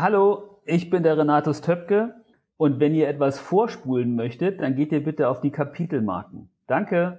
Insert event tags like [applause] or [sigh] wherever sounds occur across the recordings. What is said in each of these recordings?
Hallo, ich bin der Renatus Töpke und wenn ihr etwas vorspulen möchtet, dann geht ihr bitte auf die Kapitelmarken. Danke.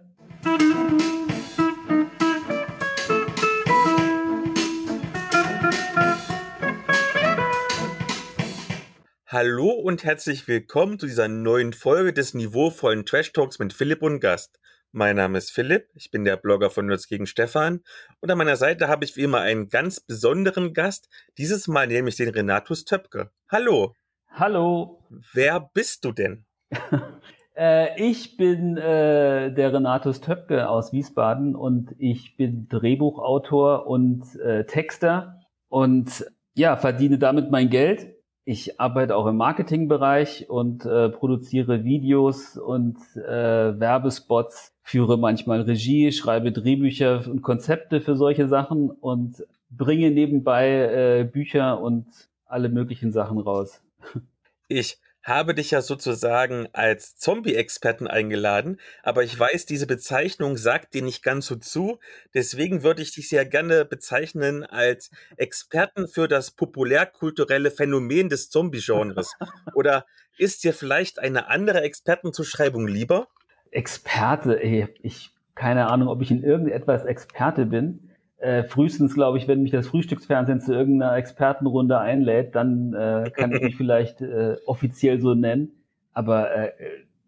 Hallo und herzlich willkommen zu dieser neuen Folge des niveauvollen Trash Talks mit Philipp und Gast. Mein Name ist Philipp, ich bin der Blogger von Nerds gegen Stefan und an meiner Seite habe ich wie immer einen ganz besonderen Gast, dieses Mal nämlich den Renatus Töpke. Hallo. Hallo. Wer bist du denn? [laughs] äh, ich bin äh, der Renatus Töpke aus Wiesbaden und ich bin Drehbuchautor und äh, Texter und ja, verdiene damit mein Geld ich arbeite auch im Marketingbereich und äh, produziere Videos und äh, Werbespots, führe manchmal Regie, schreibe Drehbücher und Konzepte für solche Sachen und bringe nebenbei äh, Bücher und alle möglichen Sachen raus. Ich habe dich ja sozusagen als Zombie-Experten eingeladen, aber ich weiß, diese Bezeichnung sagt dir nicht ganz so zu. Deswegen würde ich dich sehr gerne bezeichnen als Experten für das populärkulturelle Phänomen des Zombie-Genres. Oder ist dir vielleicht eine andere Expertenzuschreibung lieber? Experte, ey, ich keine Ahnung, ob ich in irgendetwas Experte bin. Äh, frühestens, glaube ich, wenn mich das Frühstücksfernsehen zu irgendeiner Expertenrunde einlädt, dann äh, kann ich mich [laughs] vielleicht äh, offiziell so nennen. Aber äh,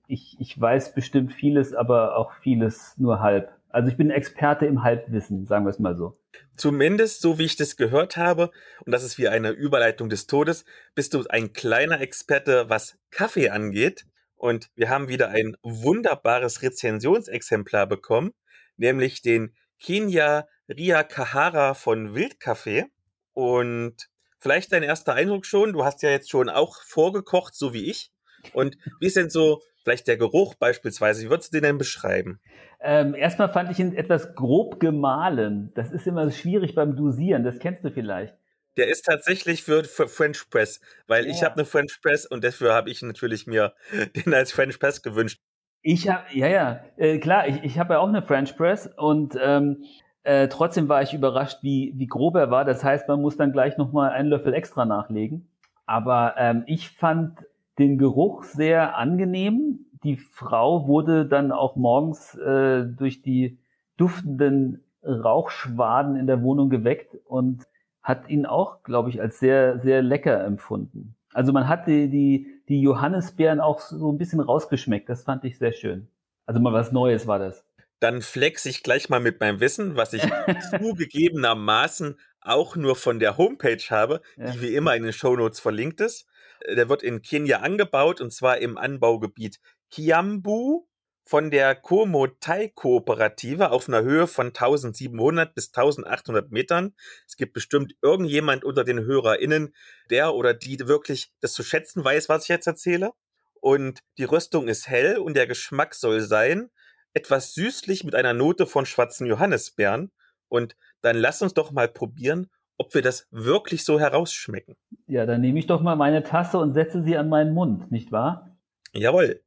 ich, ich weiß bestimmt vieles, aber auch vieles nur halb. Also ich bin Experte im Halbwissen, sagen wir es mal so. Zumindest, so wie ich das gehört habe, und das ist wie eine Überleitung des Todes, bist du ein kleiner Experte, was Kaffee angeht. Und wir haben wieder ein wunderbares Rezensionsexemplar bekommen, nämlich den Kenya Ria Kahara von Wildcafé. Und vielleicht dein erster Eindruck schon. Du hast ja jetzt schon auch vorgekocht, so wie ich. Und wie ist denn so vielleicht der Geruch beispielsweise? Wie würdest du den denn beschreiben? Ähm, erstmal fand ich ihn etwas grob gemahlen. Das ist immer schwierig beim Dosieren. Das kennst du vielleicht. Der ist tatsächlich für, für French Press, weil ja. ich habe eine French Press und dafür habe ich natürlich mir [laughs] den als French Press gewünscht. Ich habe, ja, ja, äh, klar, ich, ich habe ja auch eine French Press und ähm, äh, trotzdem war ich überrascht, wie, wie grob er war. Das heißt, man muss dann gleich nochmal einen Löffel extra nachlegen. Aber ähm, ich fand den Geruch sehr angenehm. Die Frau wurde dann auch morgens äh, durch die duftenden Rauchschwaden in der Wohnung geweckt und hat ihn auch, glaube ich, als sehr, sehr lecker empfunden. Also man hat die, die, die Johannisbeeren auch so ein bisschen rausgeschmeckt. Das fand ich sehr schön. Also mal was Neues war das. Dann flex ich gleich mal mit meinem Wissen, was ich [laughs] zugegebenermaßen auch nur von der Homepage habe, ja. die wie immer in den Shownotes verlinkt ist. Der wird in Kenia angebaut und zwar im Anbaugebiet Kiambu von der Komotai-Kooperative auf einer Höhe von 1700 bis 1800 Metern. Es gibt bestimmt irgendjemand unter den HörerInnen, der oder die wirklich das zu schätzen weiß, was ich jetzt erzähle. Und die Röstung ist hell und der Geschmack soll sein, etwas süßlich mit einer Note von schwarzen Johannisbeeren. Und dann lass uns doch mal probieren, ob wir das wirklich so herausschmecken. Ja, dann nehme ich doch mal meine Tasse und setze sie an meinen Mund, nicht wahr? Jawohl.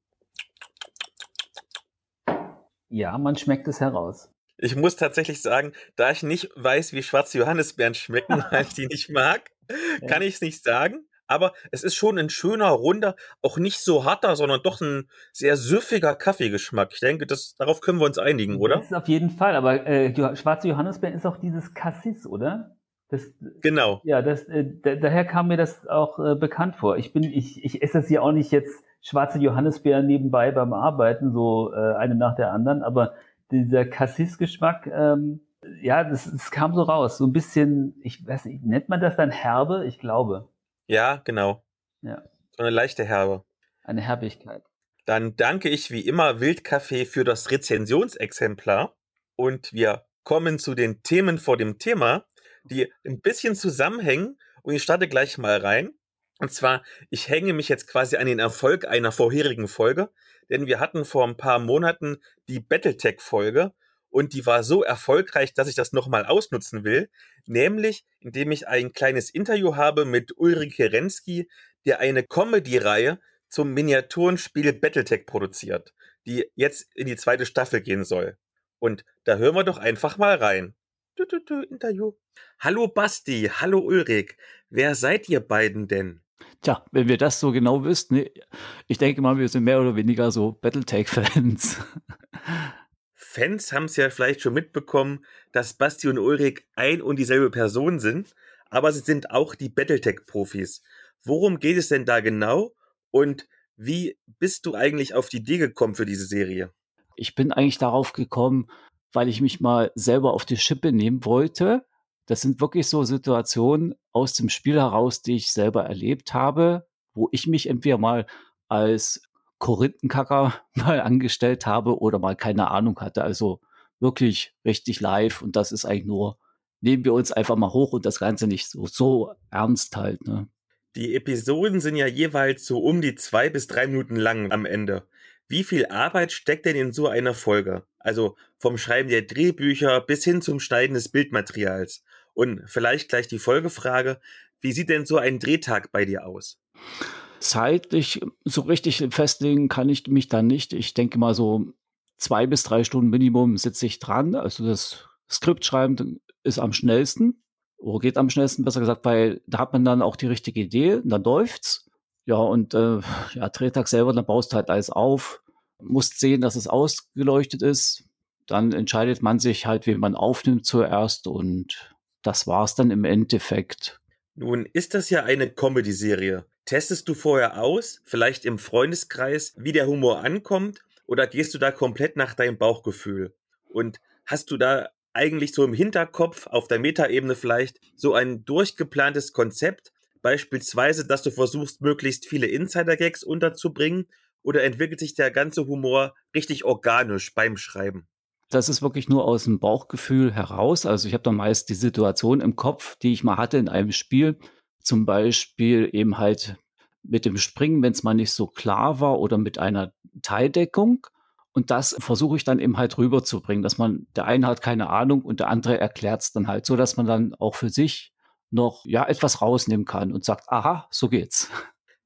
Ja, man schmeckt es heraus. Ich muss tatsächlich sagen, da ich nicht weiß, wie schwarze Johannisbeeren schmecken, [laughs] weil ich die nicht mag, ja. kann ich es nicht sagen aber es ist schon ein schöner, runder, auch nicht so harter, sondern doch ein sehr süffiger Kaffeegeschmack. Ich denke, das, darauf können wir uns einigen, oder? Das ist auf jeden Fall, aber äh, schwarze Johannisbeeren ist auch dieses Cassis, oder? Das, genau. Ja, das, äh, daher kam mir das auch äh, bekannt vor. Ich bin, ich, ich esse das ja auch nicht jetzt schwarze Johannisbeeren nebenbei beim Arbeiten, so äh, eine nach der anderen, aber dieser Cassis-Geschmack, ähm, ja, das, das kam so raus. So ein bisschen, ich weiß nicht, nennt man das dann herbe? Ich glaube. Ja, genau. Ja. So eine leichte Herbe. Eine Herbigkeit. Dann danke ich wie immer Wildkaffee für das Rezensionsexemplar und wir kommen zu den Themen vor dem Thema, die ein bisschen zusammenhängen und ich starte gleich mal rein. Und zwar, ich hänge mich jetzt quasi an den Erfolg einer vorherigen Folge, denn wir hatten vor ein paar Monaten die Battletech-Folge und die war so erfolgreich, dass ich das nochmal ausnutzen will, nämlich indem ich ein kleines Interview habe mit Ulrike Renski, der eine Comedy-Reihe zum Miniaturenspiel Battletech produziert, die jetzt in die zweite Staffel gehen soll. Und da hören wir doch einfach mal rein. Du, du, du, Interview. Hallo Basti, hallo Ulrich. Wer seid ihr beiden denn? Tja, wenn wir das so genau wüssten, ich denke mal, wir sind mehr oder weniger so Battletech-Fans. [laughs] Fans haben es ja vielleicht schon mitbekommen, dass Basti und Ulrich ein und dieselbe Person sind, aber sie sind auch die Battletech-Profis. Worum geht es denn da genau und wie bist du eigentlich auf die Idee gekommen für diese Serie? Ich bin eigentlich darauf gekommen, weil ich mich mal selber auf die Schippe nehmen wollte. Das sind wirklich so Situationen aus dem Spiel heraus, die ich selber erlebt habe, wo ich mich entweder mal als Korinthenkacker [laughs] mal angestellt habe oder mal keine Ahnung hatte. Also wirklich richtig live und das ist eigentlich nur, nehmen wir uns einfach mal hoch und das Ganze nicht so, so ernst halt. Ne? Die Episoden sind ja jeweils so um die zwei bis drei Minuten lang am Ende. Wie viel Arbeit steckt denn in so einer Folge? Also vom Schreiben der Drehbücher bis hin zum Schneiden des Bildmaterials. Und vielleicht gleich die Folgefrage, wie sieht denn so ein Drehtag bei dir aus? Zeitlich so richtig festlegen kann ich mich da nicht. Ich denke mal so zwei bis drei Stunden Minimum sitze ich dran. Also das Skript schreiben ist am schnellsten oder geht am schnellsten, besser gesagt, weil da hat man dann auch die richtige Idee, dann läuft's. Ja, und äh, ja, Drehtag selber, dann baust du halt alles auf, musst sehen, dass es ausgeleuchtet ist. Dann entscheidet man sich halt, wie man aufnimmt zuerst und das war's dann im Endeffekt. Nun ist das ja eine Comedy-Serie. Testest du vorher aus, vielleicht im Freundeskreis, wie der Humor ankommt, oder gehst du da komplett nach deinem Bauchgefühl? Und hast du da eigentlich so im Hinterkopf, auf der Metaebene vielleicht, so ein durchgeplantes Konzept, beispielsweise, dass du versuchst, möglichst viele Insider-Gags unterzubringen, oder entwickelt sich der ganze Humor richtig organisch beim Schreiben? Das ist wirklich nur aus dem Bauchgefühl heraus. Also ich habe dann meist die Situation im Kopf, die ich mal hatte in einem Spiel. Zum Beispiel eben halt mit dem Springen, wenn es mal nicht so klar war oder mit einer Teildeckung. Und das versuche ich dann eben halt rüberzubringen, dass man, der eine hat keine Ahnung und der andere erklärt es dann halt so, dass man dann auch für sich noch, ja, etwas rausnehmen kann und sagt, aha, so geht's.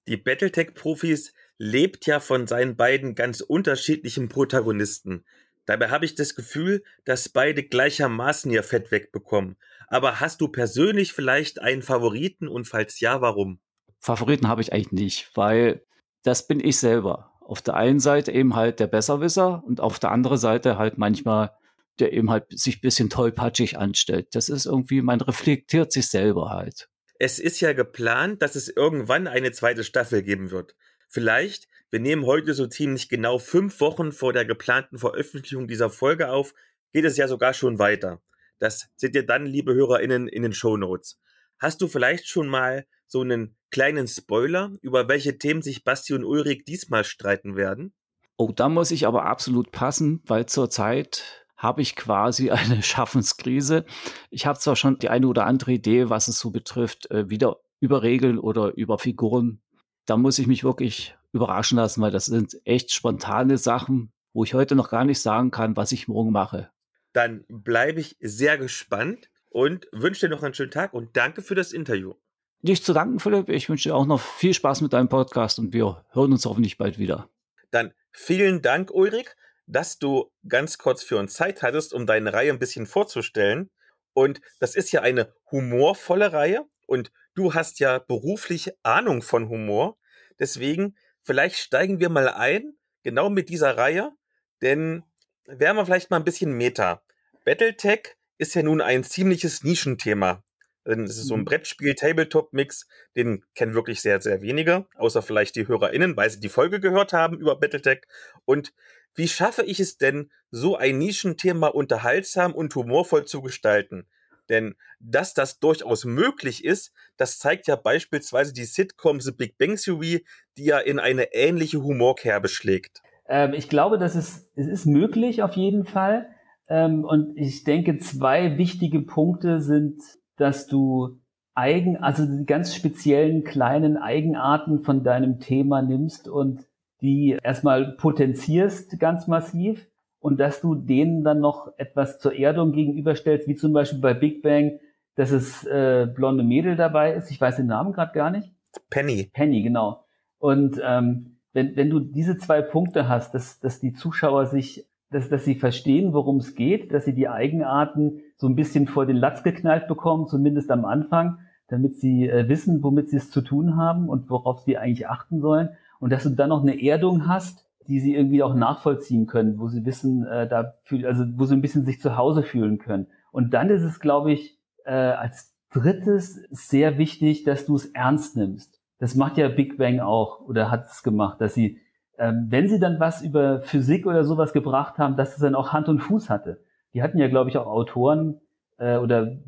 Die Battletech-Profis lebt ja von seinen beiden ganz unterschiedlichen Protagonisten. Dabei habe ich das Gefühl, dass beide gleichermaßen ihr Fett wegbekommen. Aber hast du persönlich vielleicht einen Favoriten und falls ja, warum? Favoriten habe ich eigentlich nicht, weil das bin ich selber. Auf der einen Seite eben halt der Besserwisser und auf der anderen Seite halt manchmal der eben halt sich ein bisschen tollpatschig anstellt. Das ist irgendwie, man reflektiert sich selber halt. Es ist ja geplant, dass es irgendwann eine zweite Staffel geben wird. Vielleicht, wir nehmen heute so ziemlich genau fünf Wochen vor der geplanten Veröffentlichung dieser Folge auf, geht es ja sogar schon weiter. Das seht ihr dann, liebe HörerInnen, in den Show Notes. Hast du vielleicht schon mal so einen kleinen Spoiler, über welche Themen sich Basti und Ulrich diesmal streiten werden? Oh, da muss ich aber absolut passen, weil zurzeit habe ich quasi [laughs] eine Schaffenskrise. Ich habe zwar schon die eine oder andere Idee, was es so betrifft, äh, wieder über Regeln oder über Figuren da muss ich mich wirklich überraschen lassen, weil das sind echt spontane Sachen, wo ich heute noch gar nicht sagen kann, was ich morgen mache. Dann bleibe ich sehr gespannt und wünsche dir noch einen schönen Tag und danke für das Interview. Nicht zu danken, Philipp. Ich wünsche dir auch noch viel Spaß mit deinem Podcast und wir hören uns hoffentlich bald wieder. Dann vielen Dank, Ulrich, dass du ganz kurz für uns Zeit hattest, um deine Reihe ein bisschen vorzustellen. Und das ist ja eine humorvolle Reihe und du hast ja beruflich Ahnung von Humor. Deswegen, vielleicht steigen wir mal ein, genau mit dieser Reihe, denn wären wir vielleicht mal ein bisschen Meta. Battletech ist ja nun ein ziemliches Nischenthema. Es ist so ein mhm. Brettspiel-Tabletop-Mix, den kennen wirklich sehr, sehr wenige, außer vielleicht die HörerInnen, weil sie die Folge gehört haben über Battletech. Und wie schaffe ich es denn, so ein Nischenthema unterhaltsam und humorvoll zu gestalten? Denn dass das durchaus möglich ist, das zeigt ja beispielsweise die Sitcom The Big Bang Theory, die ja in eine ähnliche Humorkerbe schlägt. Ähm, ich glaube, das ist, es ist möglich auf jeden Fall. Ähm, und ich denke, zwei wichtige Punkte sind, dass du eigen, also die ganz speziellen kleinen Eigenarten von deinem Thema nimmst und die erstmal potenzierst ganz massiv und dass du denen dann noch etwas zur Erdung gegenüberstellst, wie zum Beispiel bei Big Bang, dass es äh, blonde Mädel dabei ist. Ich weiß den Namen gerade gar nicht. Penny. Penny, genau. Und ähm, wenn, wenn du diese zwei Punkte hast, dass, dass die Zuschauer sich, dass, dass sie verstehen, worum es geht, dass sie die Eigenarten so ein bisschen vor den Latz geknallt bekommen, zumindest am Anfang, damit sie äh, wissen, womit sie es zu tun haben und worauf sie eigentlich achten sollen. Und dass du dann noch eine Erdung hast, die sie irgendwie auch nachvollziehen können, wo sie wissen, äh, da fühl, also wo sie ein bisschen sich zu Hause fühlen können. Und dann ist es, glaube ich, äh, als drittes sehr wichtig, dass du es ernst nimmst. Das macht ja Big Bang auch oder hat es gemacht, dass sie, ähm, wenn sie dann was über Physik oder sowas gebracht haben, dass es dann auch Hand und Fuß hatte. Die hatten ja, glaube ich, auch Autoren äh, oder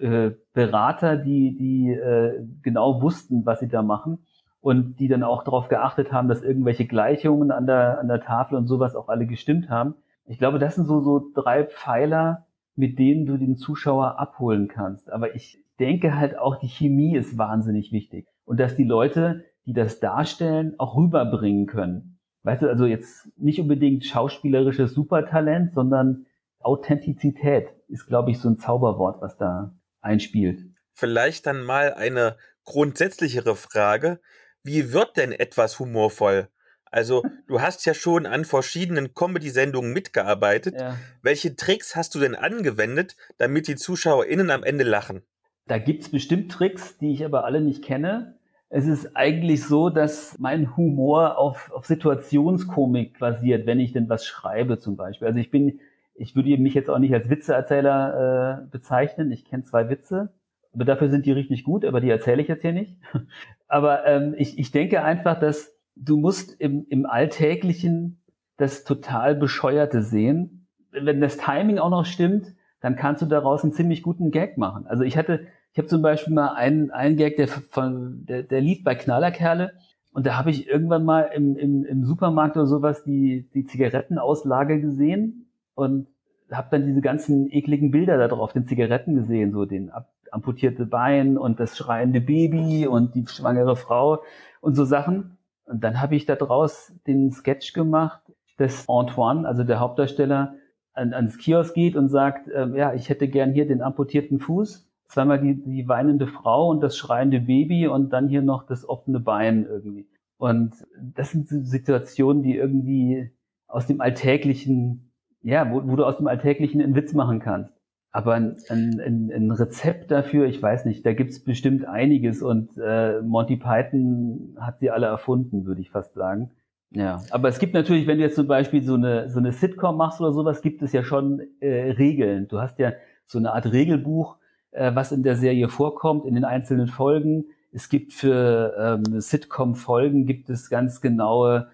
äh, Berater, die, die äh, genau wussten, was sie da machen und die dann auch darauf geachtet haben, dass irgendwelche Gleichungen an der, an der Tafel und sowas auch alle gestimmt haben. Ich glaube, das sind so, so drei Pfeiler, mit denen du den Zuschauer abholen kannst. Aber ich denke halt auch, die Chemie ist wahnsinnig wichtig. Und dass die Leute, die das darstellen, auch rüberbringen können. Weißt du, also jetzt nicht unbedingt schauspielerisches Supertalent, sondern Authentizität ist, glaube ich, so ein Zauberwort, was da einspielt. Vielleicht dann mal eine grundsätzlichere Frage. Wie wird denn etwas humorvoll? Also, du hast ja schon an verschiedenen Comedy-Sendungen mitgearbeitet. Ja. Welche Tricks hast du denn angewendet, damit die ZuschauerInnen am Ende lachen? Da gibt's bestimmt Tricks, die ich aber alle nicht kenne. Es ist eigentlich so, dass mein Humor auf, auf Situationskomik basiert, wenn ich denn was schreibe zum Beispiel. Also ich bin, ich würde mich jetzt auch nicht als Witzeerzähler äh, bezeichnen. Ich kenne zwei Witze, aber dafür sind die richtig gut, aber die erzähle ich jetzt hier nicht. [laughs] aber ähm, ich, ich denke einfach, dass du musst im, im Alltäglichen das total Bescheuerte sehen. Wenn das Timing auch noch stimmt, dann kannst du daraus einen ziemlich guten Gag machen. Also ich hatte, ich habe zum Beispiel mal einen, einen Gag, der von, der, der lief bei Knallerkerle und da habe ich irgendwann mal im, im, im Supermarkt oder sowas die, die Zigarettenauslage gesehen und habe dann diese ganzen ekligen Bilder da drauf, den Zigaretten gesehen, so den amputierte Bein und das schreiende Baby und die schwangere Frau und so Sachen. Und dann habe ich da draus den Sketch gemacht, dass Antoine, also der Hauptdarsteller, an, ans Kiosk geht und sagt, äh, ja, ich hätte gern hier den amputierten Fuß, zweimal die, die weinende Frau und das schreiende Baby und dann hier noch das offene Bein irgendwie. Und das sind Situationen, die irgendwie aus dem Alltäglichen, ja, wo, wo du aus dem Alltäglichen einen Witz machen kannst. Aber ein, ein, ein Rezept dafür, ich weiß nicht, da gibt's bestimmt einiges und äh, Monty Python hat sie alle erfunden, würde ich fast sagen. Ja, aber es gibt natürlich, wenn du jetzt zum Beispiel so eine, so eine Sitcom machst oder sowas, gibt es ja schon äh, Regeln. Du hast ja so eine Art Regelbuch, äh, was in der Serie vorkommt, in den einzelnen Folgen. Es gibt für ähm, Sitcom-Folgen gibt es ganz genaue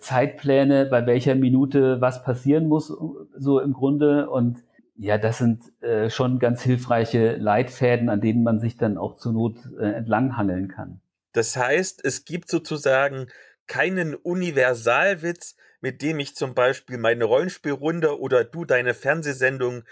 Zeitpläne, bei welcher Minute was passieren muss, so im Grunde. Und ja, das sind äh, schon ganz hilfreiche Leitfäden, an denen man sich dann auch zur Not äh, entlanghangeln kann. Das heißt, es gibt sozusagen keinen Universalwitz, mit dem ich zum Beispiel meine Rollenspielrunde oder du deine Fernsehsendung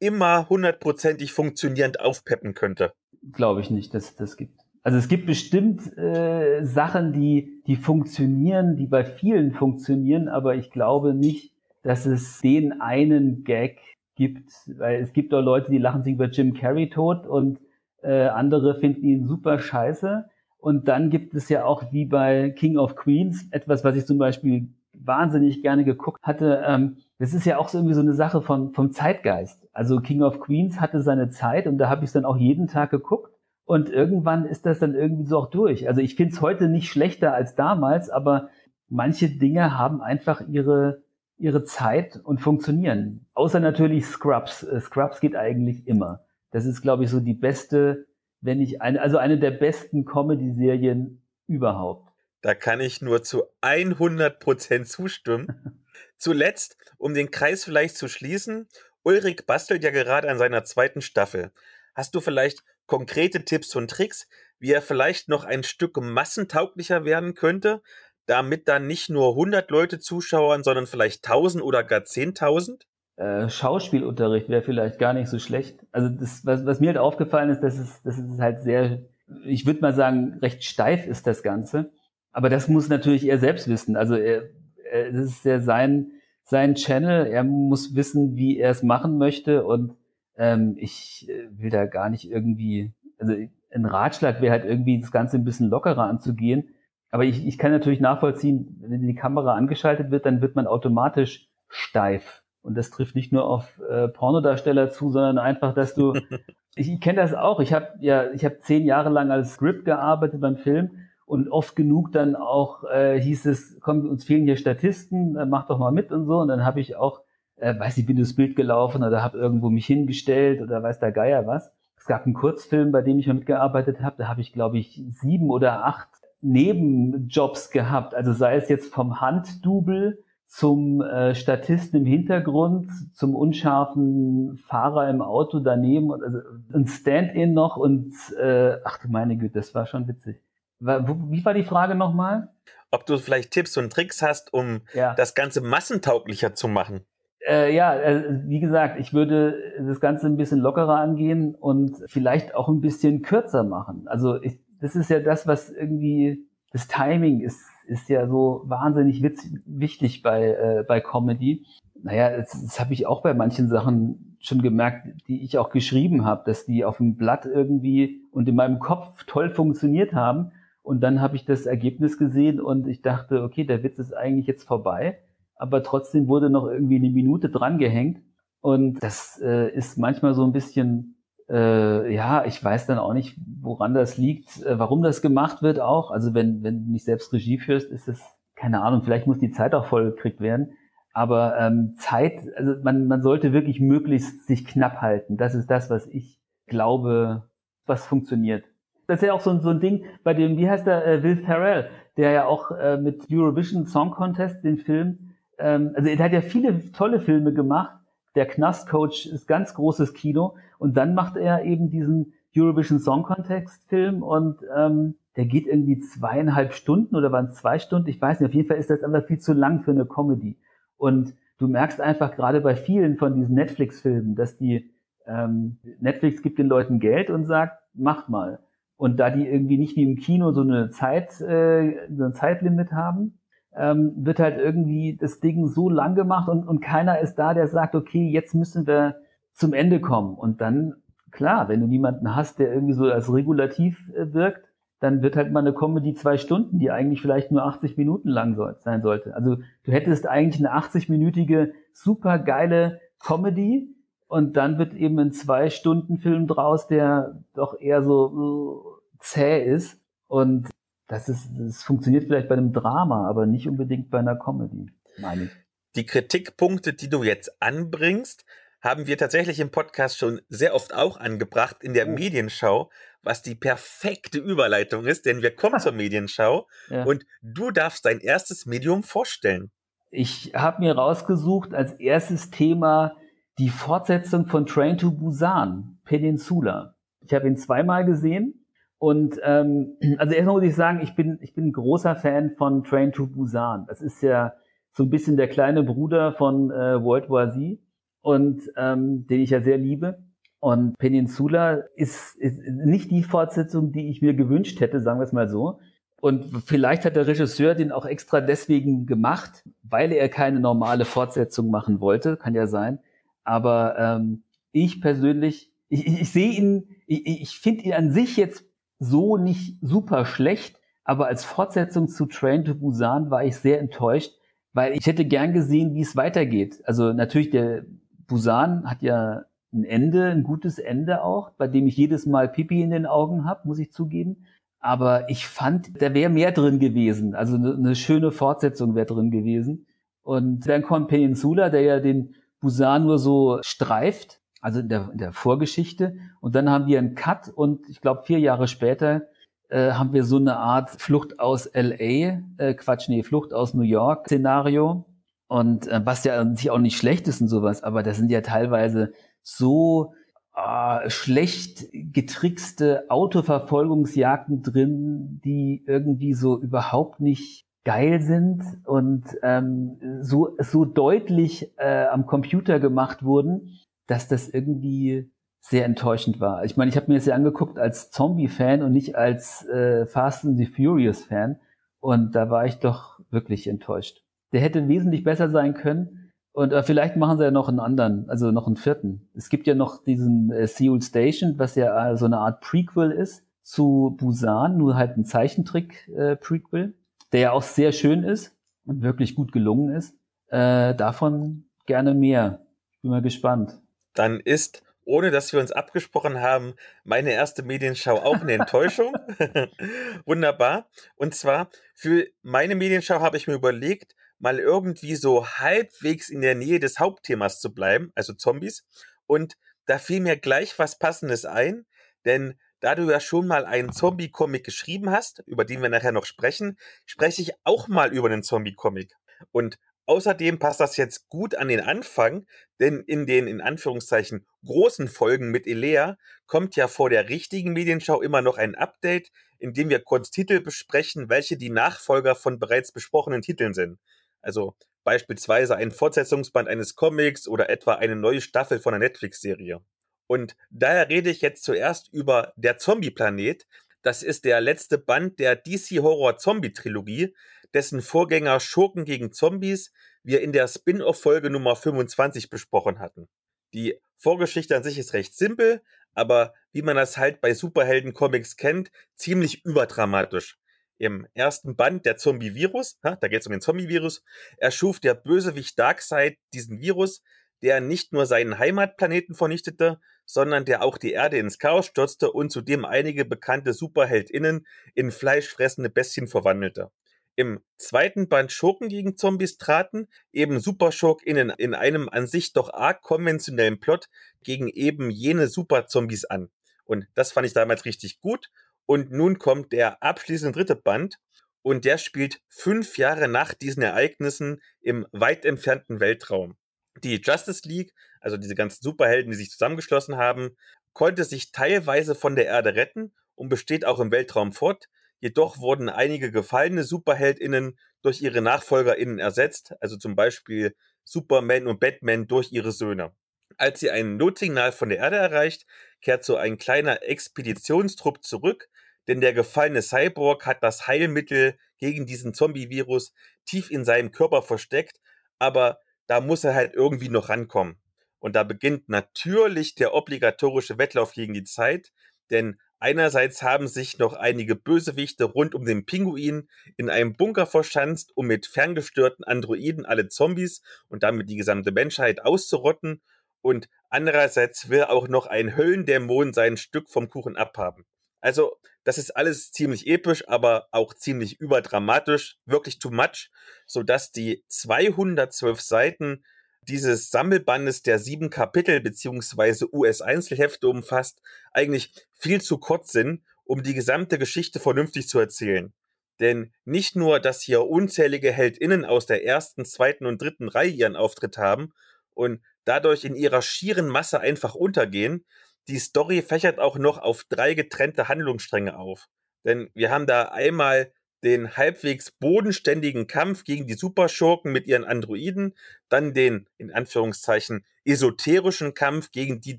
immer hundertprozentig funktionierend aufpeppen könnte. Glaube ich nicht, dass das gibt. Also es gibt bestimmt äh, Sachen, die, die funktionieren, die bei vielen funktionieren, aber ich glaube nicht, dass es den einen Gag gibt, weil es gibt auch Leute, die lachen sich über Jim Carrey tot und äh, andere finden ihn super scheiße. Und dann gibt es ja auch wie bei King of Queens etwas, was ich zum Beispiel wahnsinnig gerne geguckt hatte. Ähm, das ist ja auch so irgendwie so eine Sache von, vom Zeitgeist. Also King of Queens hatte seine Zeit und da habe ich dann auch jeden Tag geguckt. Und irgendwann ist das dann irgendwie so auch durch. Also ich finde es heute nicht schlechter als damals, aber manche Dinge haben einfach ihre, ihre Zeit und funktionieren. Außer natürlich Scrubs. Äh, Scrubs geht eigentlich immer. Das ist, glaube ich, so die beste, wenn nicht eine, also eine der besten Comedy-Serien überhaupt. Da kann ich nur zu 100 Prozent zustimmen. [laughs] Zuletzt, um den Kreis vielleicht zu schließen, Ulrich bastelt ja gerade an seiner zweiten Staffel. Hast du vielleicht konkrete Tipps und Tricks, wie er vielleicht noch ein Stück massentauglicher werden könnte? damit dann nicht nur 100 Leute zuschauen, sondern vielleicht 1000 oder gar 10.000? Äh, Schauspielunterricht wäre vielleicht gar nicht so schlecht. Also das, was, was mir halt aufgefallen ist, dass es, dass es halt sehr, ich würde mal sagen, recht steif ist das Ganze. Aber das muss natürlich er selbst wissen. Also das ist ja sein, sein Channel. Er muss wissen, wie er es machen möchte. Und ähm, ich äh, will da gar nicht irgendwie, also ein Ratschlag wäre halt irgendwie, das Ganze ein bisschen lockerer anzugehen aber ich, ich kann natürlich nachvollziehen, wenn die Kamera angeschaltet wird, dann wird man automatisch steif. Und das trifft nicht nur auf äh, Pornodarsteller zu, sondern einfach, dass du, [laughs] ich, ich kenne das auch. Ich habe ja, ich habe zehn Jahre lang als Script gearbeitet beim Film und oft genug dann auch äh, hieß es, komm, uns fehlen hier Statisten, äh, mach doch mal mit und so. Und dann habe ich auch, äh, weiß ich, bin durchs Bild gelaufen oder habe irgendwo mich hingestellt oder weiß der Geier was. Es gab einen Kurzfilm, bei dem ich mal mitgearbeitet habe. Da habe ich, glaube ich, sieben oder acht Nebenjobs gehabt. Also sei es jetzt vom Handdouble zum äh, Statisten im Hintergrund, zum unscharfen Fahrer im Auto daneben, also ein Stand-in noch und äh, ach du meine Güte, das war schon witzig. Wie war die Frage nochmal? Ob du vielleicht Tipps und Tricks hast, um ja. das Ganze massentauglicher zu machen. Äh, ja, äh, wie gesagt, ich würde das Ganze ein bisschen lockerer angehen und vielleicht auch ein bisschen kürzer machen. Also ich, das ist ja das, was irgendwie das Timing ist ist ja so wahnsinnig witz, wichtig bei, äh, bei Comedy. Naja, das, das habe ich auch bei manchen Sachen schon gemerkt, die ich auch geschrieben habe, dass die auf dem Blatt irgendwie und in meinem Kopf toll funktioniert haben. Und dann habe ich das Ergebnis gesehen und ich dachte, okay, der Witz ist eigentlich jetzt vorbei. Aber trotzdem wurde noch irgendwie eine Minute dran gehängt. Und das äh, ist manchmal so ein bisschen äh, ja, ich weiß dann auch nicht, woran das liegt, äh, warum das gemacht wird auch. Also wenn, wenn du nicht selbst Regie führst, ist es, keine Ahnung, vielleicht muss die Zeit auch voll gekriegt werden. Aber ähm, Zeit, also man, man sollte wirklich möglichst sich knapp halten. Das ist das, was ich glaube, was funktioniert. Das ist ja auch so, so ein Ding bei dem, wie heißt der, äh, Will Ferrell, der ja auch äh, mit Eurovision Song Contest den Film, ähm, also er hat ja viele tolle Filme gemacht, der Knastcoach ist ganz großes Kino. Und dann macht er eben diesen Eurovision Song Contest Film und ähm, der geht irgendwie zweieinhalb Stunden oder waren es zwei Stunden, ich weiß nicht, auf jeden Fall ist das einfach viel zu lang für eine Comedy. Und du merkst einfach gerade bei vielen von diesen Netflix-Filmen, dass die ähm, Netflix gibt den Leuten Geld und sagt, macht mal. Und da die irgendwie nicht wie im Kino so eine Zeit, äh, so ein Zeitlimit haben, ähm, wird halt irgendwie das Ding so lang gemacht und, und keiner ist da, der sagt, okay, jetzt müssen wir zum Ende kommen. Und dann, klar, wenn du niemanden hast, der irgendwie so als regulativ äh, wirkt, dann wird halt mal eine Comedy zwei Stunden, die eigentlich vielleicht nur 80 Minuten lang soll, sein sollte. Also du hättest eigentlich eine 80-minütige, super geile Comedy und dann wird eben ein Zwei-Stunden-Film draus, der doch eher so, so zäh ist. Und das ist, das funktioniert vielleicht bei einem Drama, aber nicht unbedingt bei einer Comedy, meine ich. Die Kritikpunkte, die du jetzt anbringst, haben wir tatsächlich im Podcast schon sehr oft auch angebracht in der oh. Medienschau, was die perfekte Überleitung ist, denn wir kommen zur Medienschau ja. und du darfst dein erstes Medium vorstellen. Ich habe mir rausgesucht als erstes Thema die Fortsetzung von Train to Busan, Peninsula. Ich habe ihn zweimal gesehen und ähm, [clears throat] also erstmal muss ich sagen, ich bin, ich bin ein großer Fan von Train to Busan. Das ist ja so ein bisschen der kleine Bruder von äh, World War Z und ähm, den ich ja sehr liebe. Und Peninsula ist, ist nicht die Fortsetzung, die ich mir gewünscht hätte, sagen wir es mal so. Und vielleicht hat der Regisseur den auch extra deswegen gemacht, weil er keine normale Fortsetzung machen wollte, kann ja sein. Aber ähm, ich persönlich, ich, ich, ich sehe ihn, ich, ich finde ihn an sich jetzt so nicht super schlecht, aber als Fortsetzung zu Train to Busan war ich sehr enttäuscht, weil ich hätte gern gesehen, wie es weitergeht. Also natürlich der Busan hat ja ein Ende, ein gutes Ende auch, bei dem ich jedes Mal Pipi in den Augen habe, muss ich zugeben. Aber ich fand, da wäre mehr drin gewesen. Also eine, eine schöne Fortsetzung wäre drin gewesen. Und dann kommt Peninsula, der ja den Busan nur so streift also in der, in der Vorgeschichte. Und dann haben wir einen Cut und ich glaube vier Jahre später äh, haben wir so eine Art Flucht aus LA, äh, Quatsch, nee, Flucht aus New York Szenario. Und äh, was ja an sich auch nicht schlecht ist und sowas, aber da sind ja teilweise so äh, schlecht getrickste Autoverfolgungsjagden drin, die irgendwie so überhaupt nicht geil sind und ähm, so, so deutlich äh, am Computer gemacht wurden, dass das irgendwie sehr enttäuschend war. Ich meine, ich habe mir das ja angeguckt als Zombie-Fan und nicht als äh, Fast and the Furious-Fan. Und da war ich doch wirklich enttäuscht. Der hätte wesentlich besser sein können. Und äh, vielleicht machen sie ja noch einen anderen, also noch einen vierten. Es gibt ja noch diesen äh, Seoul Station, was ja äh, so eine Art Prequel ist zu Busan, nur halt ein Zeichentrick-Prequel, äh, der ja auch sehr schön ist und wirklich gut gelungen ist. Äh, davon gerne mehr. Bin mal gespannt. Dann ist, ohne dass wir uns abgesprochen haben, meine erste Medienschau auch eine Enttäuschung. [laughs] [laughs] Wunderbar. Und zwar, für meine Medienschau habe ich mir überlegt, mal irgendwie so halbwegs in der Nähe des Hauptthemas zu bleiben, also Zombies. Und da fiel mir gleich was Passendes ein, denn da du ja schon mal einen Zombie-Comic geschrieben hast, über den wir nachher noch sprechen, spreche ich auch mal über einen Zombie-Comic. Und außerdem passt das jetzt gut an den Anfang, denn in den in Anführungszeichen großen Folgen mit Elea kommt ja vor der richtigen Medienschau immer noch ein Update, in dem wir kurz Titel besprechen, welche die Nachfolger von bereits besprochenen Titeln sind. Also beispielsweise ein Fortsetzungsband eines Comics oder etwa eine neue Staffel von einer Netflix-Serie. Und daher rede ich jetzt zuerst über Der Zombie-Planet. Das ist der letzte Band der DC Horror Zombie Trilogie, dessen Vorgänger Schurken gegen Zombies wir in der Spin-off-Folge Nummer 25 besprochen hatten. Die Vorgeschichte an sich ist recht simpel, aber wie man das halt bei Superhelden-Comics kennt, ziemlich überdramatisch. Im ersten Band der Zombie-Virus, da geht es um den Zombie-Virus, erschuf der Bösewicht Darkseid diesen Virus, der nicht nur seinen Heimatplaneten vernichtete, sondern der auch die Erde ins Chaos stürzte und zudem einige bekannte SuperheldInnen in fleischfressende Bestien verwandelte. Im zweiten Band Schurken gegen Zombies traten eben SuperschurkInnen in einem an sich doch arg konventionellen Plot gegen eben jene Superzombies an. Und das fand ich damals richtig gut. Und nun kommt der abschließende dritte Band und der spielt fünf Jahre nach diesen Ereignissen im weit entfernten Weltraum. Die Justice League, also diese ganzen Superhelden, die sich zusammengeschlossen haben, konnte sich teilweise von der Erde retten und besteht auch im Weltraum fort. Jedoch wurden einige gefallene SuperheldInnen durch ihre NachfolgerInnen ersetzt, also zum Beispiel Superman und Batman durch ihre Söhne. Als sie ein Notsignal von der Erde erreicht, kehrt so ein kleiner Expeditionstrupp zurück, denn der gefallene Cyborg hat das Heilmittel gegen diesen Zombie-Virus tief in seinem Körper versteckt, aber da muss er halt irgendwie noch rankommen. Und da beginnt natürlich der obligatorische Wettlauf gegen die Zeit, denn einerseits haben sich noch einige Bösewichte rund um den Pinguin in einem Bunker verschanzt, um mit ferngestörten Androiden alle Zombies und damit die gesamte Menschheit auszurotten, und andererseits will auch noch ein Höllendämon sein Stück vom Kuchen abhaben. Also, das ist alles ziemlich episch, aber auch ziemlich überdramatisch, wirklich too much, sodass die 212 Seiten dieses Sammelbandes der sieben Kapitel beziehungsweise US-Einzelhefte umfasst, eigentlich viel zu kurz sind, um die gesamte Geschichte vernünftig zu erzählen. Denn nicht nur, dass hier unzählige HeldInnen aus der ersten, zweiten und dritten Reihe ihren Auftritt haben und dadurch in ihrer schieren Masse einfach untergehen, die Story fächert auch noch auf drei getrennte Handlungsstränge auf. Denn wir haben da einmal den halbwegs bodenständigen Kampf gegen die Superschurken mit ihren Androiden, dann den, in Anführungszeichen, esoterischen Kampf gegen die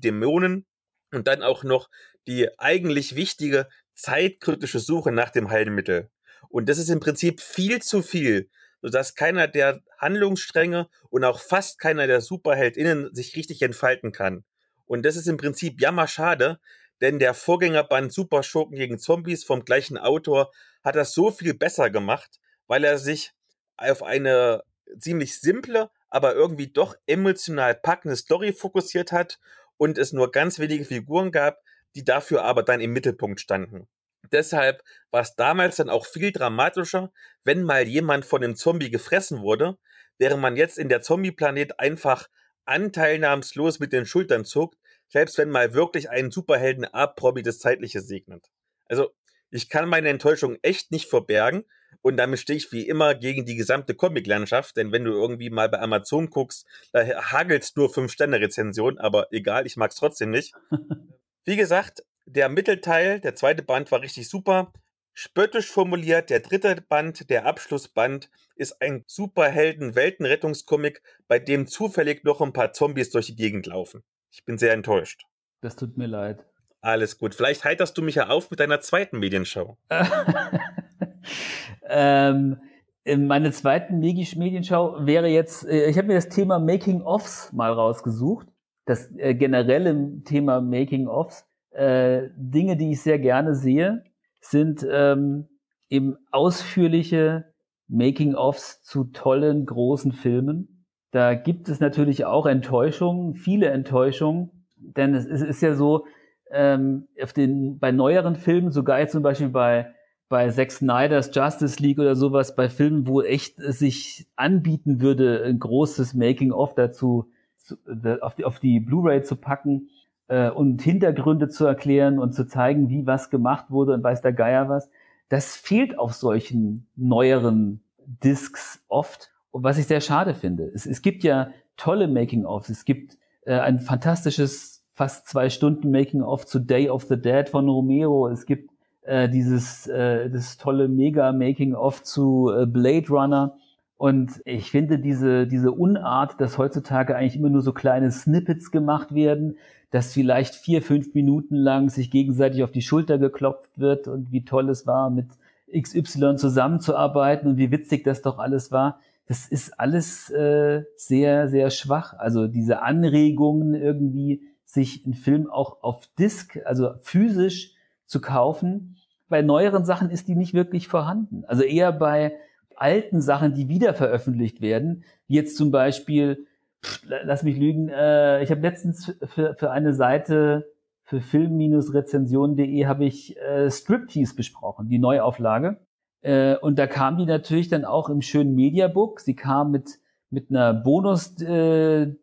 Dämonen und dann auch noch die eigentlich wichtige zeitkritische Suche nach dem Heilmittel. Und das ist im Prinzip viel zu viel, sodass keiner der Handlungsstränge und auch fast keiner der SuperheldInnen sich richtig entfalten kann. Und das ist im Prinzip jammerschade, denn der Vorgängerband Super Schurken gegen Zombies vom gleichen Autor hat das so viel besser gemacht, weil er sich auf eine ziemlich simple, aber irgendwie doch emotional packende Story fokussiert hat und es nur ganz wenige Figuren gab, die dafür aber dann im Mittelpunkt standen. Deshalb war es damals dann auch viel dramatischer, wenn mal jemand von einem Zombie gefressen wurde, während man jetzt in der Zombie-Planet einfach anteilnahmslos mit den Schultern zuckt, selbst wenn mal wirklich ein Superhelden A-Promi das Zeitliche segnet. Also, ich kann meine Enttäuschung echt nicht verbergen und damit stehe ich wie immer gegen die gesamte Comic-Landschaft, denn wenn du irgendwie mal bei Amazon guckst, da hagelt's nur 5-Sterne-Rezensionen, aber egal, ich mag's trotzdem nicht. [laughs] Wie gesagt, der Mittelteil, der zweite Band war richtig super. Spöttisch formuliert, der dritte Band, der Abschlussband, ist ein Superhelden-Weltenrettungscomic, bei dem zufällig noch ein paar Zombies durch die Gegend laufen. Ich bin sehr enttäuscht. Das tut mir leid. Alles gut. Vielleicht heiterst du mich ja auf mit deiner zweiten Medienschau. [laughs] ähm, meine zweiten Medienschau wäre jetzt, äh, ich habe mir das Thema Making-Offs mal rausgesucht. Das äh, generelle Thema Making-Offs. Äh, Dinge, die ich sehr gerne sehe sind ähm, eben ausführliche Making-ofs zu tollen großen Filmen. Da gibt es natürlich auch Enttäuschungen, viele Enttäuschungen, denn es ist, ist ja so, ähm, auf den, bei neueren Filmen, sogar jetzt zum Beispiel bei, bei Zack Snyder's Justice League oder sowas, bei Filmen, wo echt es sich anbieten würde, ein großes Making-of dazu zu, auf die, auf die Blu-ray zu packen äh, und Hintergründe zu erklären und zu zeigen, wie was gemacht wurde und weiß der Geier was. Das fehlt auf solchen neueren Discs oft. Was ich sehr schade finde. Es, es gibt ja tolle Making-ofs. Es gibt äh, ein fantastisches, fast zwei Stunden Making-of zu Day of the Dead von Romero. Es gibt äh, dieses äh, das tolle Mega Making-of zu äh, Blade Runner. Und ich finde diese, diese Unart, dass heutzutage eigentlich immer nur so kleine Snippets gemacht werden, dass vielleicht vier, fünf Minuten lang sich gegenseitig auf die Schulter geklopft wird und wie toll es war, mit XY zusammenzuarbeiten und wie witzig das doch alles war. Das ist alles äh, sehr, sehr schwach. Also diese Anregungen irgendwie, sich einen Film auch auf Disk, also physisch zu kaufen. Bei neueren Sachen ist die nicht wirklich vorhanden. Also eher bei alten Sachen, die wieder veröffentlicht werden, jetzt zum Beispiel, pff, lass mich lügen, äh, ich habe letztens für, für eine Seite für film-rezension.de habe ich äh, Striptease besprochen, die Neuauflage. Äh, und da kam die natürlich dann auch im schönen Mediabook. Sie kam mit mit einer Bonus-Disc äh,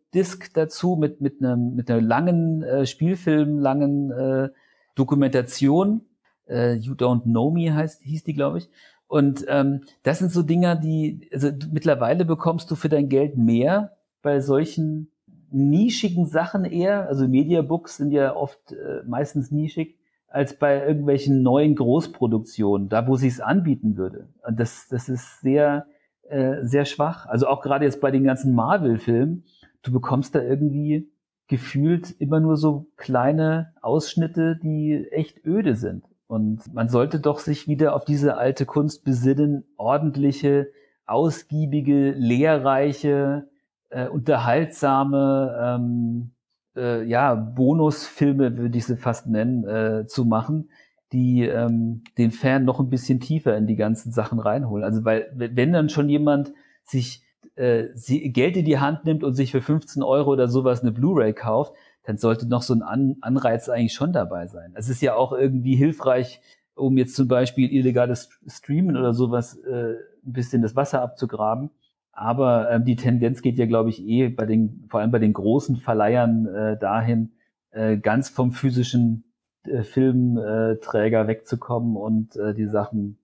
dazu, mit mit einer mit einer langen äh, Spielfilm, langen äh, Dokumentation. Äh, you Don't Know Me heißt hieß die, glaube ich. Und ähm, das sind so Dinger, die, also mittlerweile bekommst du für dein Geld mehr bei solchen nischigen Sachen eher. Also Mediabooks sind ja oft äh, meistens nischig als bei irgendwelchen neuen Großproduktionen, da wo sie es anbieten würde. Und das, das ist sehr, äh, sehr schwach. Also auch gerade jetzt bei den ganzen Marvel-Filmen, du bekommst da irgendwie gefühlt immer nur so kleine Ausschnitte, die echt öde sind. Und man sollte doch sich wieder auf diese alte Kunst besinnen, ordentliche, ausgiebige, lehrreiche, äh, unterhaltsame, ähm, äh, ja, Bonusfilme würde ich sie fast nennen, äh, zu machen, die ähm, den Fan noch ein bisschen tiefer in die ganzen Sachen reinholen. Also weil, wenn dann schon jemand sich äh, sie, Geld in die Hand nimmt und sich für 15 Euro oder sowas eine Blu-ray kauft, dann sollte noch so ein An Anreiz eigentlich schon dabei sein. Es ist ja auch irgendwie hilfreich, um jetzt zum Beispiel illegales Streamen oder sowas äh, ein bisschen das Wasser abzugraben. Aber ähm, die Tendenz geht ja, glaube ich, eh bei den, vor allem bei den großen Verleihern äh, dahin, äh, ganz vom physischen äh, Filmträger wegzukommen und äh, die Sachen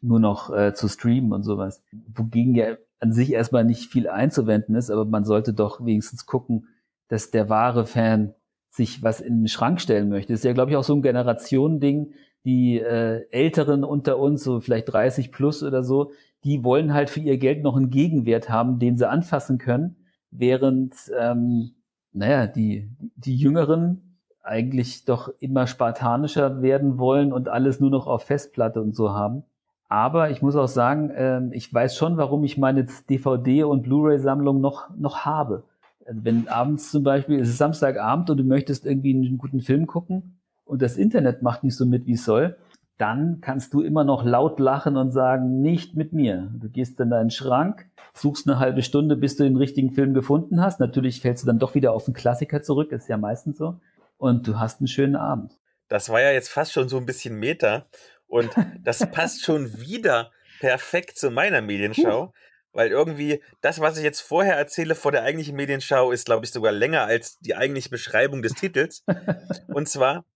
nur noch äh, zu streamen und sowas. Wogegen ja an sich erstmal nicht viel einzuwenden ist, aber man sollte doch wenigstens gucken, dass der wahre Fan sich was in den Schrank stellen möchte. Das ist ja, glaube ich, auch so ein Generationending. Die äh, Älteren unter uns, so vielleicht 30 plus oder so, die wollen halt für ihr Geld noch einen Gegenwert haben, den sie anfassen können, während, ähm, naja, die, die Jüngeren eigentlich doch immer spartanischer werden wollen und alles nur noch auf Festplatte und so haben. Aber ich muss auch sagen, äh, ich weiß schon, warum ich meine DVD- und Blu-ray-Sammlung noch, noch habe wenn abends zum Beispiel, es ist Samstagabend und du möchtest irgendwie einen guten Film gucken und das Internet macht nicht so mit, wie es soll, dann kannst du immer noch laut lachen und sagen, nicht mit mir. Du gehst in deinen Schrank, suchst eine halbe Stunde, bis du den richtigen Film gefunden hast. Natürlich fällst du dann doch wieder auf den Klassiker zurück, ist ja meistens so. Und du hast einen schönen Abend. Das war ja jetzt fast schon so ein bisschen Meta. Und [laughs] das passt schon wieder perfekt zu meiner Medienschau. Weil irgendwie das, was ich jetzt vorher erzähle vor der eigentlichen Medienschau, ist, glaube ich, sogar länger als die eigentliche Beschreibung des Titels. [laughs] Und zwar,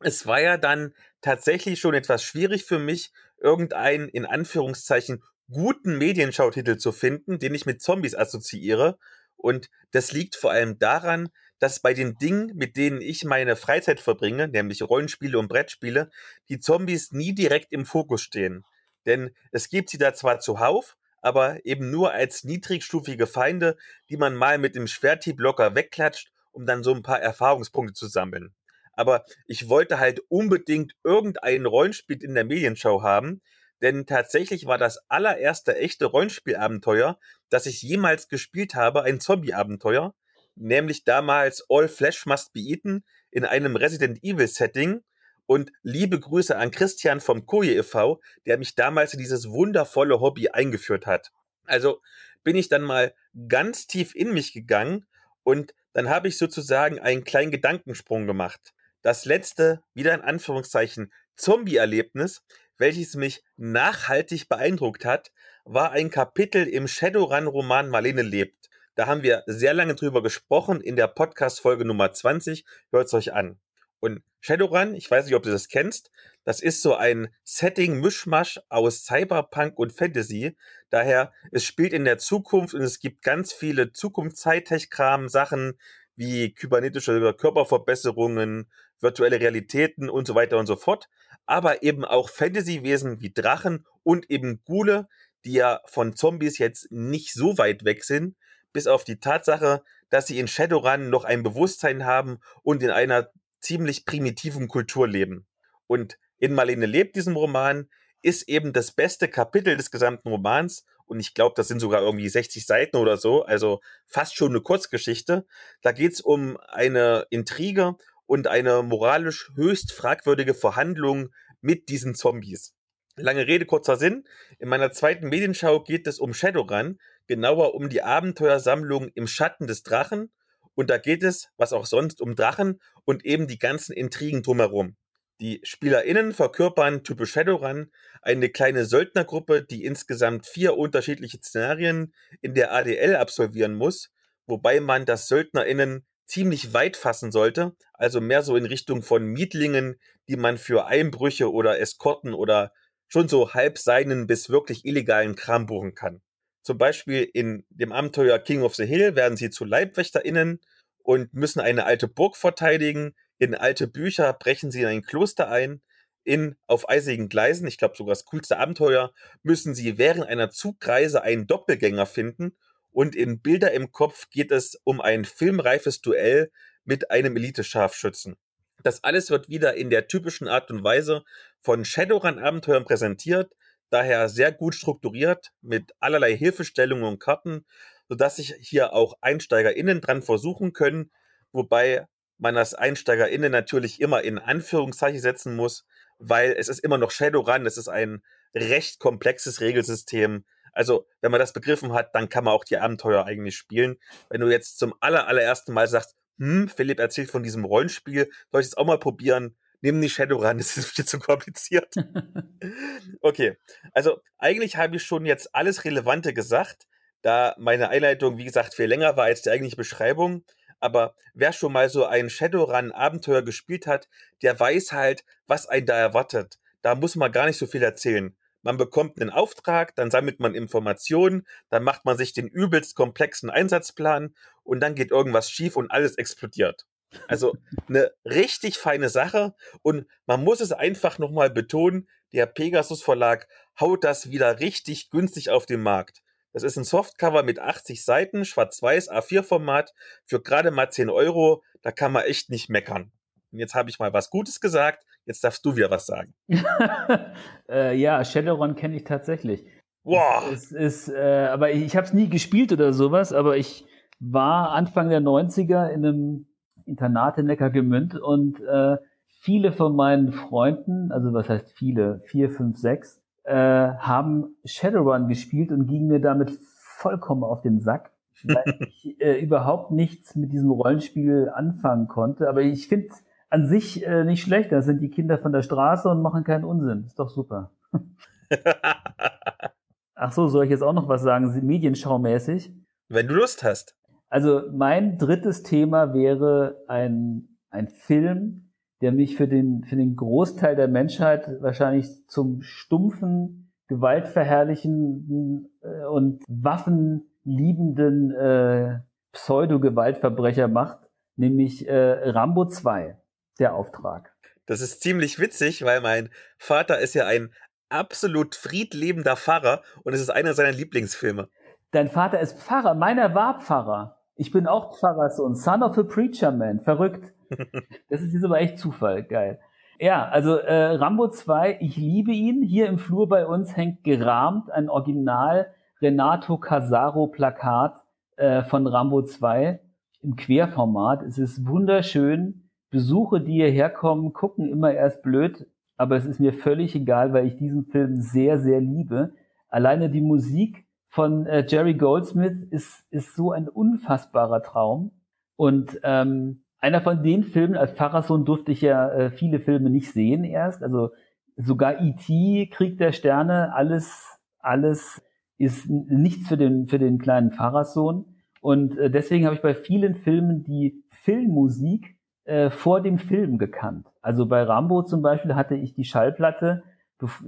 es war ja dann tatsächlich schon etwas schwierig für mich, irgendeinen in Anführungszeichen guten Medienschautitel zu finden, den ich mit Zombies assoziiere. Und das liegt vor allem daran, dass bei den Dingen, mit denen ich meine Freizeit verbringe, nämlich Rollenspiele und Brettspiele, die Zombies nie direkt im Fokus stehen. Denn es gibt sie da zwar zuhauf, aber eben nur als niedrigstufige Feinde, die man mal mit dem Schwerthieb locker wegklatscht, um dann so ein paar Erfahrungspunkte zu sammeln. Aber ich wollte halt unbedingt irgendein Rollenspiel in der Medienschau haben, denn tatsächlich war das allererste echte Rollenspielabenteuer, das ich jemals gespielt habe, ein Zombie-Abenteuer, nämlich damals All Flesh Must Be Eaten in einem Resident Evil Setting, und liebe Grüße an Christian vom Koje e.V., der mich damals in dieses wundervolle Hobby eingeführt hat. Also, bin ich dann mal ganz tief in mich gegangen und dann habe ich sozusagen einen kleinen Gedankensprung gemacht. Das letzte, wieder in Anführungszeichen, Zombie-Erlebnis, welches mich nachhaltig beeindruckt hat, war ein Kapitel im Shadowrun-Roman Marlene lebt. Da haben wir sehr lange drüber gesprochen in der Podcast-Folge Nummer 20. Hört es euch an. Und Shadowrun, ich weiß nicht, ob du das kennst, das ist so ein Setting-Mischmasch aus Cyberpunk und Fantasy. Daher, es spielt in der Zukunft und es gibt ganz viele Zukunfts-Hightech-Kram, Sachen wie kybernetische Körperverbesserungen, virtuelle Realitäten und so weiter und so fort. Aber eben auch Fantasy-Wesen wie Drachen und eben Ghule, die ja von Zombies jetzt nicht so weit weg sind, bis auf die Tatsache, dass sie in Shadowrun noch ein Bewusstsein haben und in einer ziemlich primitiven Kultur leben. Und in Marlene lebt diesem Roman ist eben das beste Kapitel des gesamten Romans und ich glaube, das sind sogar irgendwie 60 Seiten oder so, also fast schon eine Kurzgeschichte. Da geht es um eine Intrige und eine moralisch höchst fragwürdige Verhandlung mit diesen Zombies. Lange Rede, kurzer Sinn. In meiner zweiten Medienschau geht es um Shadowrun, genauer um die Abenteuersammlung im Schatten des Drachen und da geht es, was auch sonst, um Drachen und eben die ganzen Intrigen drumherum. Die SpielerInnen verkörpern typisch Shadowrun eine kleine Söldnergruppe, die insgesamt vier unterschiedliche Szenarien in der ADL absolvieren muss, wobei man das SöldnerInnen ziemlich weit fassen sollte, also mehr so in Richtung von Mietlingen, die man für Einbrüche oder Eskorten oder schon so halb seinen bis wirklich illegalen Kram buchen kann. Zum Beispiel in dem Abenteuer King of the Hill werden sie zu LeibwächterInnen und müssen eine alte Burg verteidigen. In alte Bücher brechen sie in ein Kloster ein. In Auf eisigen Gleisen, ich glaube sogar das coolste Abenteuer, müssen sie während einer Zugreise einen Doppelgänger finden. Und in Bilder im Kopf geht es um ein filmreifes Duell mit einem Elite-Scharfschützen. Das alles wird wieder in der typischen Art und Weise von Shadowrun-Abenteuern präsentiert, daher sehr gut strukturiert mit allerlei Hilfestellungen und Karten, sodass sich hier auch EinsteigerInnen dran versuchen können, wobei man das EinsteigerInnen natürlich immer in Anführungszeichen setzen muss, weil es ist immer noch Shadowrun, es ist ein recht komplexes Regelsystem. Also, wenn man das begriffen hat, dann kann man auch die Abenteuer eigentlich spielen. Wenn du jetzt zum aller, allerersten Mal sagst, hm, Philipp erzählt von diesem Rollenspiel, soll ich es auch mal probieren? Nimm die Shadowrun, [laughs] das ist viel zu kompliziert. okay, also eigentlich habe ich schon jetzt alles Relevante gesagt da meine Einleitung, wie gesagt, viel länger war als die eigentliche Beschreibung. Aber wer schon mal so ein Shadowrun-Abenteuer gespielt hat, der weiß halt, was einen da erwartet. Da muss man gar nicht so viel erzählen. Man bekommt einen Auftrag, dann sammelt man Informationen, dann macht man sich den übelst komplexen Einsatzplan und dann geht irgendwas schief und alles explodiert. Also eine richtig feine Sache und man muss es einfach nochmal betonen, der Pegasus Verlag haut das wieder richtig günstig auf den Markt. Das ist ein Softcover mit 80 Seiten, schwarz-weiß, A4-Format, für gerade mal 10 Euro. Da kann man echt nicht meckern. Und jetzt habe ich mal was Gutes gesagt. Jetzt darfst du wieder was sagen. [laughs] äh, ja, Shadowrun kenne ich tatsächlich. Wow. Es, ist, äh, aber ich, ich habe es nie gespielt oder sowas, aber ich war Anfang der 90er in einem Internat in Neckargemünd und äh, viele von meinen Freunden, also was heißt viele, vier, fünf, sechs, äh, haben Shadowrun gespielt und gingen mir damit vollkommen auf den Sack, [laughs] weil ich äh, überhaupt nichts mit diesem Rollenspiel anfangen konnte. Aber ich finde an sich äh, nicht schlecht. Da sind die Kinder von der Straße und machen keinen Unsinn. Ist doch super. [laughs] Ach so, soll ich jetzt auch noch was sagen, medienschaumäßig? Wenn du Lust hast. Also mein drittes Thema wäre ein, ein Film, der mich für den, für den Großteil der Menschheit wahrscheinlich zum stumpfen, gewaltverherrlichenden äh, und waffenliebenden äh, Pseudo-Gewaltverbrecher macht, nämlich äh, Rambo 2, der Auftrag. Das ist ziemlich witzig, weil mein Vater ist ja ein absolut friedlebender Pfarrer und es ist einer seiner Lieblingsfilme. Dein Vater ist Pfarrer, meiner war Pfarrer. Ich bin auch Pfarrerssohn, Son of a Preacher Man, verrückt. [laughs] Das ist jetzt aber echt Zufall, geil. Ja, also äh, Rambo 2, ich liebe ihn. Hier im Flur bei uns hängt gerahmt ein Original Renato Casaro Plakat äh, von Rambo 2 im Querformat. Es ist wunderschön. Besuche, die hierher kommen, gucken immer erst blöd, aber es ist mir völlig egal, weil ich diesen Film sehr, sehr liebe. Alleine die Musik von äh, Jerry Goldsmith ist, ist so ein unfassbarer Traum. Und ähm, einer von den Filmen, als Pfarrersohn durfte ich ja äh, viele Filme nicht sehen erst. Also sogar E.T., Krieg der Sterne, alles, alles ist nichts für den, für den kleinen Pfarrersohn. Und äh, deswegen habe ich bei vielen Filmen die Filmmusik äh, vor dem Film gekannt. Also bei Rambo zum Beispiel hatte ich die Schallplatte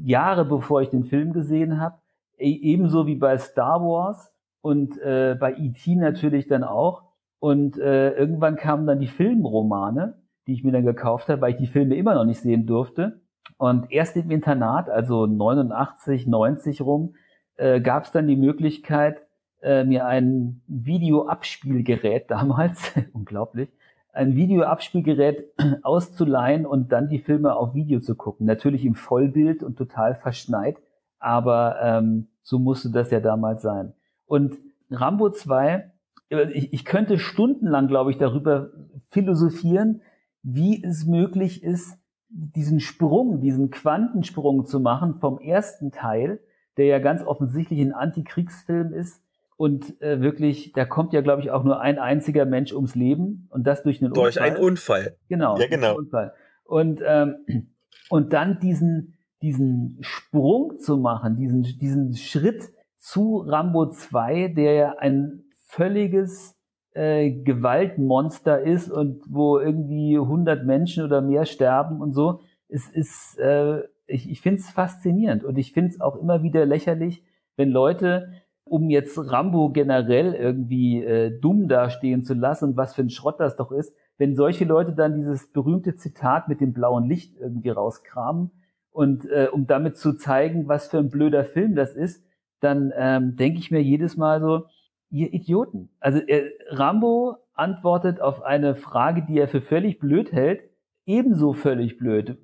Jahre bevor ich den Film gesehen habe, ebenso wie bei Star Wars und äh, bei E.T. natürlich dann auch. Und äh, irgendwann kamen dann die Filmromane, die ich mir dann gekauft habe, weil ich die Filme immer noch nicht sehen durfte. Und erst im Internat, also 89, 90 rum, äh, gab es dann die Möglichkeit, äh, mir ein Videoabspielgerät [laughs] damals, unglaublich, ein Videoabspielgerät [clears throat] auszuleihen und dann die Filme auf Video zu gucken. Natürlich im Vollbild und total verschneit, aber ähm, so musste das ja damals sein. Und Rambo 2, äh, ich, ich könnte stundenlang, glaube ich, darüber philosophieren, wie es möglich ist, diesen Sprung, diesen Quantensprung zu machen vom ersten Teil, der ja ganz offensichtlich ein Antikriegsfilm ist, und äh, wirklich, da kommt ja, glaube ich, auch nur ein einziger Mensch ums Leben und das durch einen durch Unfall. Durch einen Unfall. Genau. Ja, genau. Unfall. Und, ähm, und dann diesen, diesen Sprung zu machen, diesen, diesen Schritt zu Rambo 2, der ja ein völliges äh, Gewaltmonster ist und wo irgendwie 100 Menschen oder mehr sterben und so. Es ist, äh, ich, ich finde es faszinierend und ich finde es auch immer wieder lächerlich, wenn Leute um jetzt Rambo generell irgendwie äh, dumm dastehen zu lassen und was für ein Schrott das doch ist, wenn solche Leute dann dieses berühmte Zitat mit dem blauen Licht irgendwie rauskramen und äh, um damit zu zeigen, was für ein blöder Film das ist, dann ähm, denke ich mir jedes Mal so, ihr Idioten. Also äh, Rambo antwortet auf eine Frage, die er für völlig blöd hält, ebenso völlig blöd.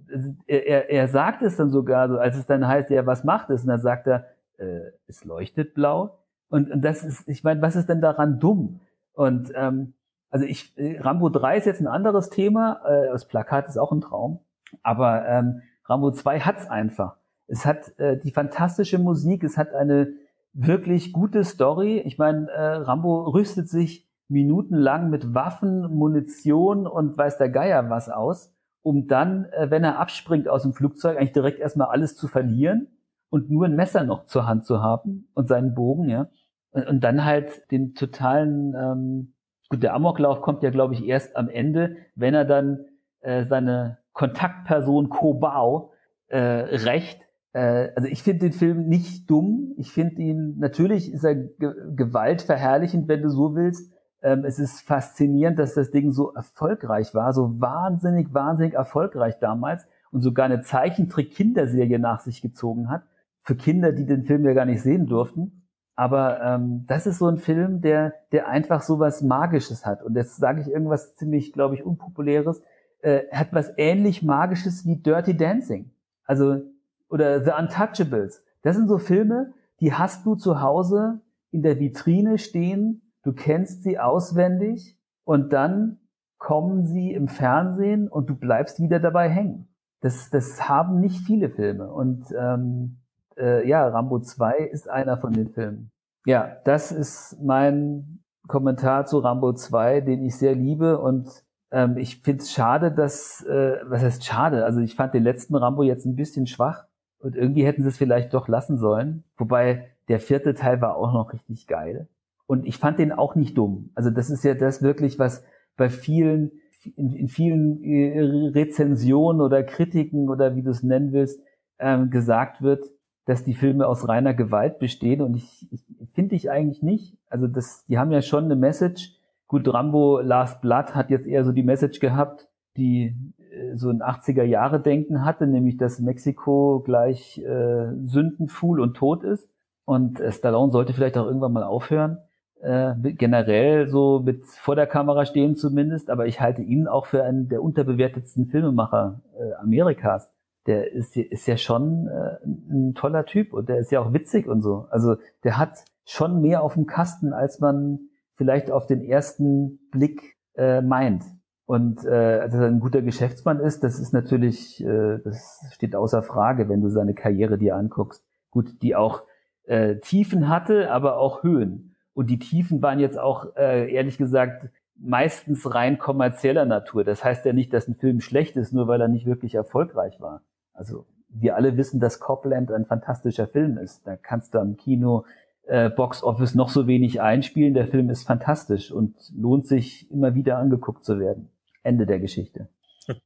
Er, er, er sagt es dann sogar so, als es dann heißt, ja, was macht es? Und dann sagt er, äh, es leuchtet blau. Und, und das ist, ich meine, was ist denn daran dumm? Und ähm, also ich, äh, Rambo 3 ist jetzt ein anderes Thema, äh, das Plakat ist auch ein Traum, aber ähm, Rambo 2 hat's einfach. Es hat äh, die fantastische Musik, es hat eine wirklich gute Story. Ich meine, äh, Rambo rüstet sich minutenlang mit Waffen, Munition und weiß der Geier was aus, um dann, äh, wenn er abspringt aus dem Flugzeug, eigentlich direkt erstmal alles zu verlieren und nur ein Messer noch zur Hand zu haben und seinen Bogen, ja. Und, und dann halt den totalen, ähm, gut, der Amoklauf kommt ja, glaube ich, erst am Ende, wenn er dann äh, seine Kontaktperson Kobau äh, rächt. Äh, also ich finde den Film nicht dumm. Ich finde ihn, natürlich ist er ge gewaltverherrlichend, wenn du so willst. Ähm, es ist faszinierend, dass das Ding so erfolgreich war, so wahnsinnig, wahnsinnig erfolgreich damals und sogar eine Zeichentrick-Kinderserie nach sich gezogen hat für Kinder, die den Film ja gar nicht sehen durften. Aber ähm, das ist so ein Film, der, der einfach so was Magisches hat. Und jetzt sage ich irgendwas ziemlich, glaube ich, unpopuläres. Äh, hat was ähnlich Magisches wie Dirty Dancing. Also, oder The Untouchables. Das sind so Filme, die hast du zu Hause in der Vitrine stehen, du kennst sie auswendig und dann kommen sie im Fernsehen und du bleibst wieder dabei hängen. Das, das haben nicht viele Filme. Und ähm, äh, ja, Rambo 2 ist einer von den Filmen. Ja, das ist mein Kommentar zu Rambo 2, den ich sehr liebe und ähm, ich finde es schade, dass, äh, was heißt schade? Also ich fand den letzten Rambo jetzt ein bisschen schwach und irgendwie hätten sie es vielleicht doch lassen sollen. Wobei der vierte Teil war auch noch richtig geil. Und ich fand den auch nicht dumm. Also das ist ja das wirklich, was bei vielen, in, in vielen äh, Rezensionen oder Kritiken oder wie du es nennen willst, ähm, gesagt wird, dass die Filme aus reiner Gewalt bestehen und ich, ich finde ich eigentlich nicht. Also das, die haben ja schon eine Message. Gut, Rambo Last Blood hat jetzt eher so die Message gehabt, die äh, so ein 80er Jahre Denken hatte, nämlich dass Mexiko gleich äh, Sündenfuhl und tot ist. Und äh, Stallone sollte vielleicht auch irgendwann mal aufhören, äh, generell so mit vor der Kamera stehen zumindest. Aber ich halte ihn auch für einen der unterbewertetsten Filmemacher äh, Amerikas der ist, ist ja schon äh, ein toller Typ und der ist ja auch witzig und so. Also der hat schon mehr auf dem Kasten, als man vielleicht auf den ersten Blick äh, meint. Und äh, dass er ein guter Geschäftsmann ist, das ist natürlich, äh, das steht außer Frage, wenn du seine Karriere dir anguckst. Gut, die auch äh, Tiefen hatte, aber auch Höhen. Und die Tiefen waren jetzt auch, äh, ehrlich gesagt, meistens rein kommerzieller Natur. Das heißt ja nicht, dass ein Film schlecht ist, nur weil er nicht wirklich erfolgreich war. Also wir alle wissen, dass Copland ein fantastischer Film ist. Da kannst du am Kino äh, Box Office noch so wenig einspielen. Der Film ist fantastisch und lohnt sich immer wieder angeguckt zu werden. Ende der Geschichte. [laughs]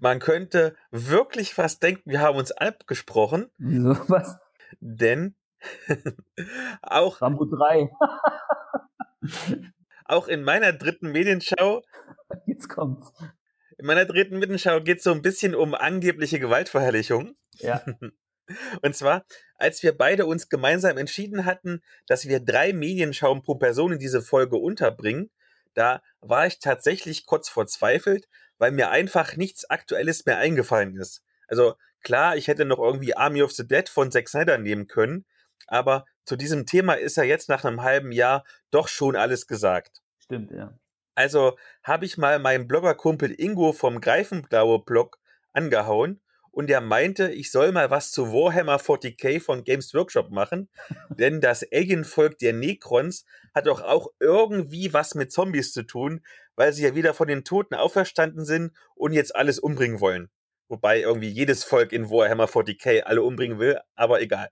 Man könnte wirklich fast denken, wir haben uns abgesprochen. Wieso was? Denn [laughs] auch Rambo 3. [laughs] auch in meiner dritten Medienschau. Jetzt kommt's. In meiner dritten Medienschau geht es so ein bisschen um angebliche Gewaltverherrlichung. Ja. Und zwar, als wir beide uns gemeinsam entschieden hatten, dass wir drei Medienschauen pro Person in diese Folge unterbringen, da war ich tatsächlich kurz verzweifelt, weil mir einfach nichts Aktuelles mehr eingefallen ist. Also klar, ich hätte noch irgendwie Army of the Dead von Zack Snyder nehmen können, aber zu diesem Thema ist ja jetzt nach einem halben Jahr doch schon alles gesagt. Stimmt, ja. Also habe ich mal meinen Bloggerkumpel Ingo vom Greifenblaue Blog angehauen und er meinte, ich soll mal was zu Warhammer 40k von Games Workshop machen, [laughs] denn das Alien-Volk der Necrons hat doch auch irgendwie was mit Zombies zu tun, weil sie ja wieder von den Toten auferstanden sind und jetzt alles umbringen wollen. Wobei irgendwie jedes Volk in Warhammer 40k alle umbringen will, aber egal.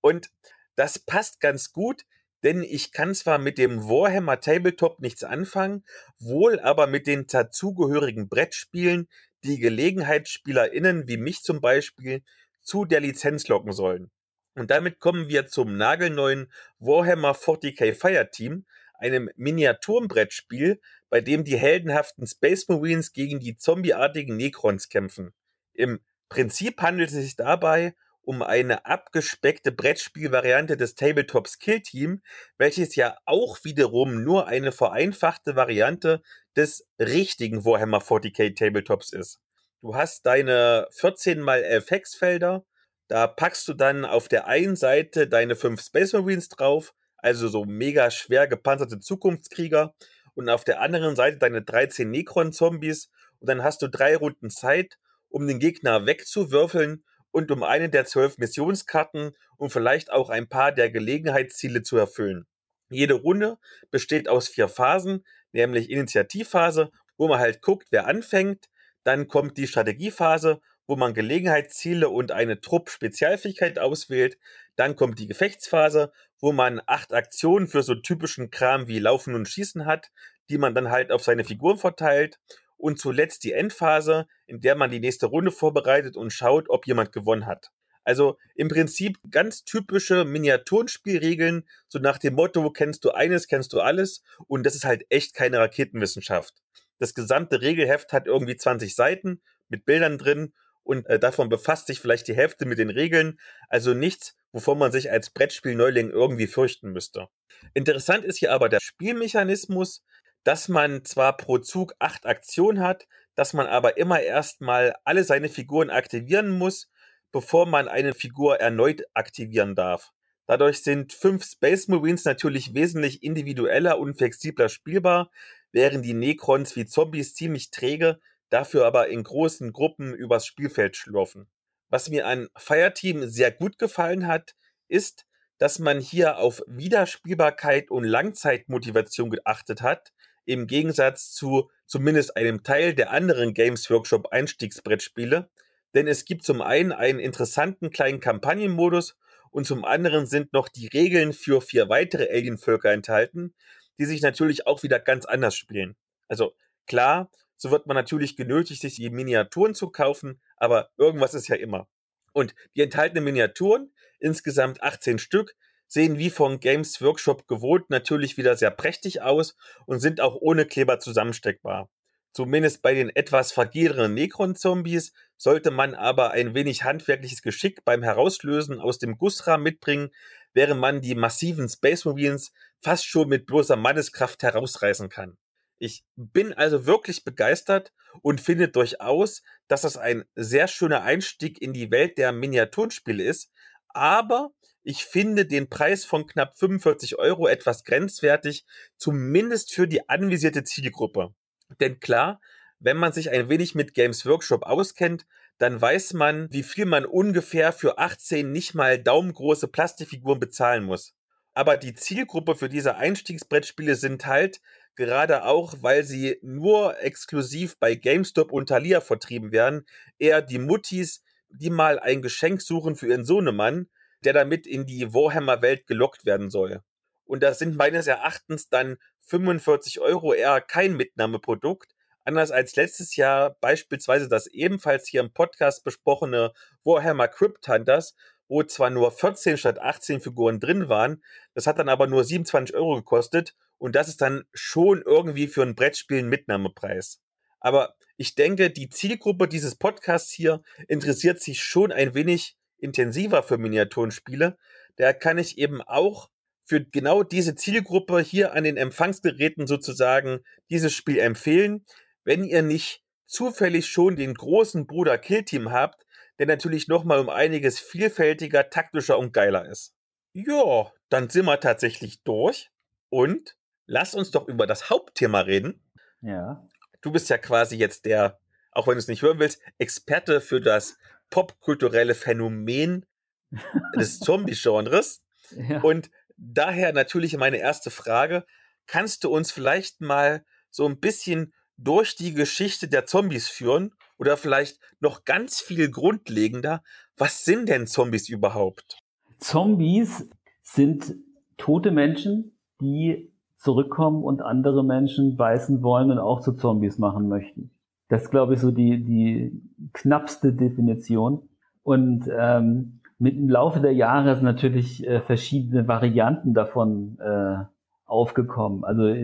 Und das passt ganz gut, denn ich kann zwar mit dem Warhammer Tabletop nichts anfangen, wohl aber mit den dazugehörigen Brettspielen, die GelegenheitsspielerInnen wie mich zum Beispiel zu der Lizenz locken sollen. Und damit kommen wir zum nagelneuen Warhammer 40k Fireteam, einem Miniaturenbrettspiel, bei dem die heldenhaften Space Marines gegen die zombieartigen Necrons kämpfen. Im Prinzip handelt es sich dabei um eine abgespeckte Brettspielvariante des Tabletop Skill Team, welches ja auch wiederum nur eine vereinfachte Variante des richtigen Warhammer 40k Tabletops ist. Du hast deine 14 mal 11 Hexfelder, da packst du dann auf der einen Seite deine 5 Space Marines drauf, also so mega schwer gepanzerte Zukunftskrieger, und auf der anderen Seite deine 13 Necron-Zombies, und dann hast du drei Runden Zeit, um den Gegner wegzuwürfeln und um eine der zwölf Missionskarten und vielleicht auch ein paar der Gelegenheitsziele zu erfüllen. Jede Runde besteht aus vier Phasen, nämlich Initiativphase, wo man halt guckt, wer anfängt, dann kommt die Strategiephase, wo man Gelegenheitsziele und eine Trupp-Spezialfähigkeit auswählt. Dann kommt die Gefechtsphase, wo man acht Aktionen für so typischen Kram wie Laufen und Schießen hat, die man dann halt auf seine Figuren verteilt und zuletzt die Endphase, in der man die nächste Runde vorbereitet und schaut, ob jemand gewonnen hat. Also im Prinzip ganz typische Miniaturenspielregeln, so nach dem Motto, kennst du eines, kennst du alles. Und das ist halt echt keine Raketenwissenschaft. Das gesamte Regelheft hat irgendwie 20 Seiten mit Bildern drin und äh, davon befasst sich vielleicht die Hälfte mit den Regeln. Also nichts, wovon man sich als Brettspielneuling irgendwie fürchten müsste. Interessant ist hier aber der Spielmechanismus, dass man zwar pro Zug acht Aktionen hat, dass man aber immer erstmal alle seine Figuren aktivieren muss, bevor man eine Figur erneut aktivieren darf. Dadurch sind fünf Space Marines natürlich wesentlich individueller und flexibler spielbar, während die Necrons wie Zombies ziemlich träge, dafür aber in großen Gruppen übers Spielfeld schlurfen. Was mir an Fireteam sehr gut gefallen hat, ist, dass man hier auf Wiederspielbarkeit und Langzeitmotivation geachtet hat, im Gegensatz zu zumindest einem Teil der anderen Games Workshop Einstiegsbrettspiele, denn es gibt zum einen einen interessanten kleinen Kampagnenmodus und zum anderen sind noch die Regeln für vier weitere Alienvölker enthalten, die sich natürlich auch wieder ganz anders spielen. Also klar, so wird man natürlich genötigt, sich die Miniaturen zu kaufen, aber irgendwas ist ja immer. Und die enthaltenen Miniaturen, insgesamt 18 Stück, sehen wie von Games Workshop gewohnt natürlich wieder sehr prächtig aus und sind auch ohne Kleber zusammensteckbar. Zumindest bei den etwas fragileren Necron-Zombies sollte man aber ein wenig handwerkliches Geschick beim Herauslösen aus dem Gussrahmen mitbringen, während man die massiven Space Marines fast schon mit bloßer Manneskraft herausreißen kann. Ich bin also wirklich begeistert und finde durchaus, dass das ein sehr schöner Einstieg in die Welt der Miniaturenspiele ist, aber ich finde den Preis von knapp 45 Euro etwas grenzwertig, zumindest für die anvisierte Zielgruppe. Denn klar, wenn man sich ein wenig mit Games Workshop auskennt, dann weiß man, wie viel man ungefähr für 18 nicht mal daumengroße Plastikfiguren bezahlen muss. Aber die Zielgruppe für diese Einstiegsbrettspiele sind halt, gerade auch, weil sie nur exklusiv bei GameStop und Thalia vertrieben werden, eher die Muttis, die mal ein Geschenk suchen für ihren Sohnemann, der damit in die Warhammer-Welt gelockt werden soll. Und das sind meines Erachtens dann 45 Euro eher kein Mitnahmeprodukt, anders als letztes Jahr beispielsweise das ebenfalls hier im Podcast besprochene Warhammer Crypt Hunters, wo zwar nur 14 statt 18 Figuren drin waren, das hat dann aber nur 27 Euro gekostet und das ist dann schon irgendwie für ein Brettspiel ein Mitnahmepreis. Aber ich denke, die Zielgruppe dieses Podcasts hier interessiert sich schon ein wenig intensiver für Miniaturenspiele. Da kann ich eben auch für genau diese Zielgruppe hier an den Empfangsgeräten sozusagen dieses Spiel empfehlen, wenn ihr nicht zufällig schon den großen Bruder Killteam habt, der natürlich nochmal um einiges vielfältiger, taktischer und geiler ist. Ja, dann sind wir tatsächlich durch und lasst uns doch über das Hauptthema reden. Ja. Du bist ja quasi jetzt der, auch wenn du es nicht hören willst, Experte für das popkulturelle Phänomen [laughs] des Zombie-Genres. Ja. Und daher natürlich meine erste Frage. Kannst du uns vielleicht mal so ein bisschen durch die Geschichte der Zombies führen oder vielleicht noch ganz viel grundlegender, was sind denn Zombies überhaupt? Zombies sind tote Menschen, die zurückkommen und andere Menschen beißen wollen und auch zu Zombies machen möchten. Das ist, glaube ich, so die, die knappste Definition. Und ähm, mit dem Laufe der Jahre sind natürlich äh, verschiedene Varianten davon äh, aufgekommen. Also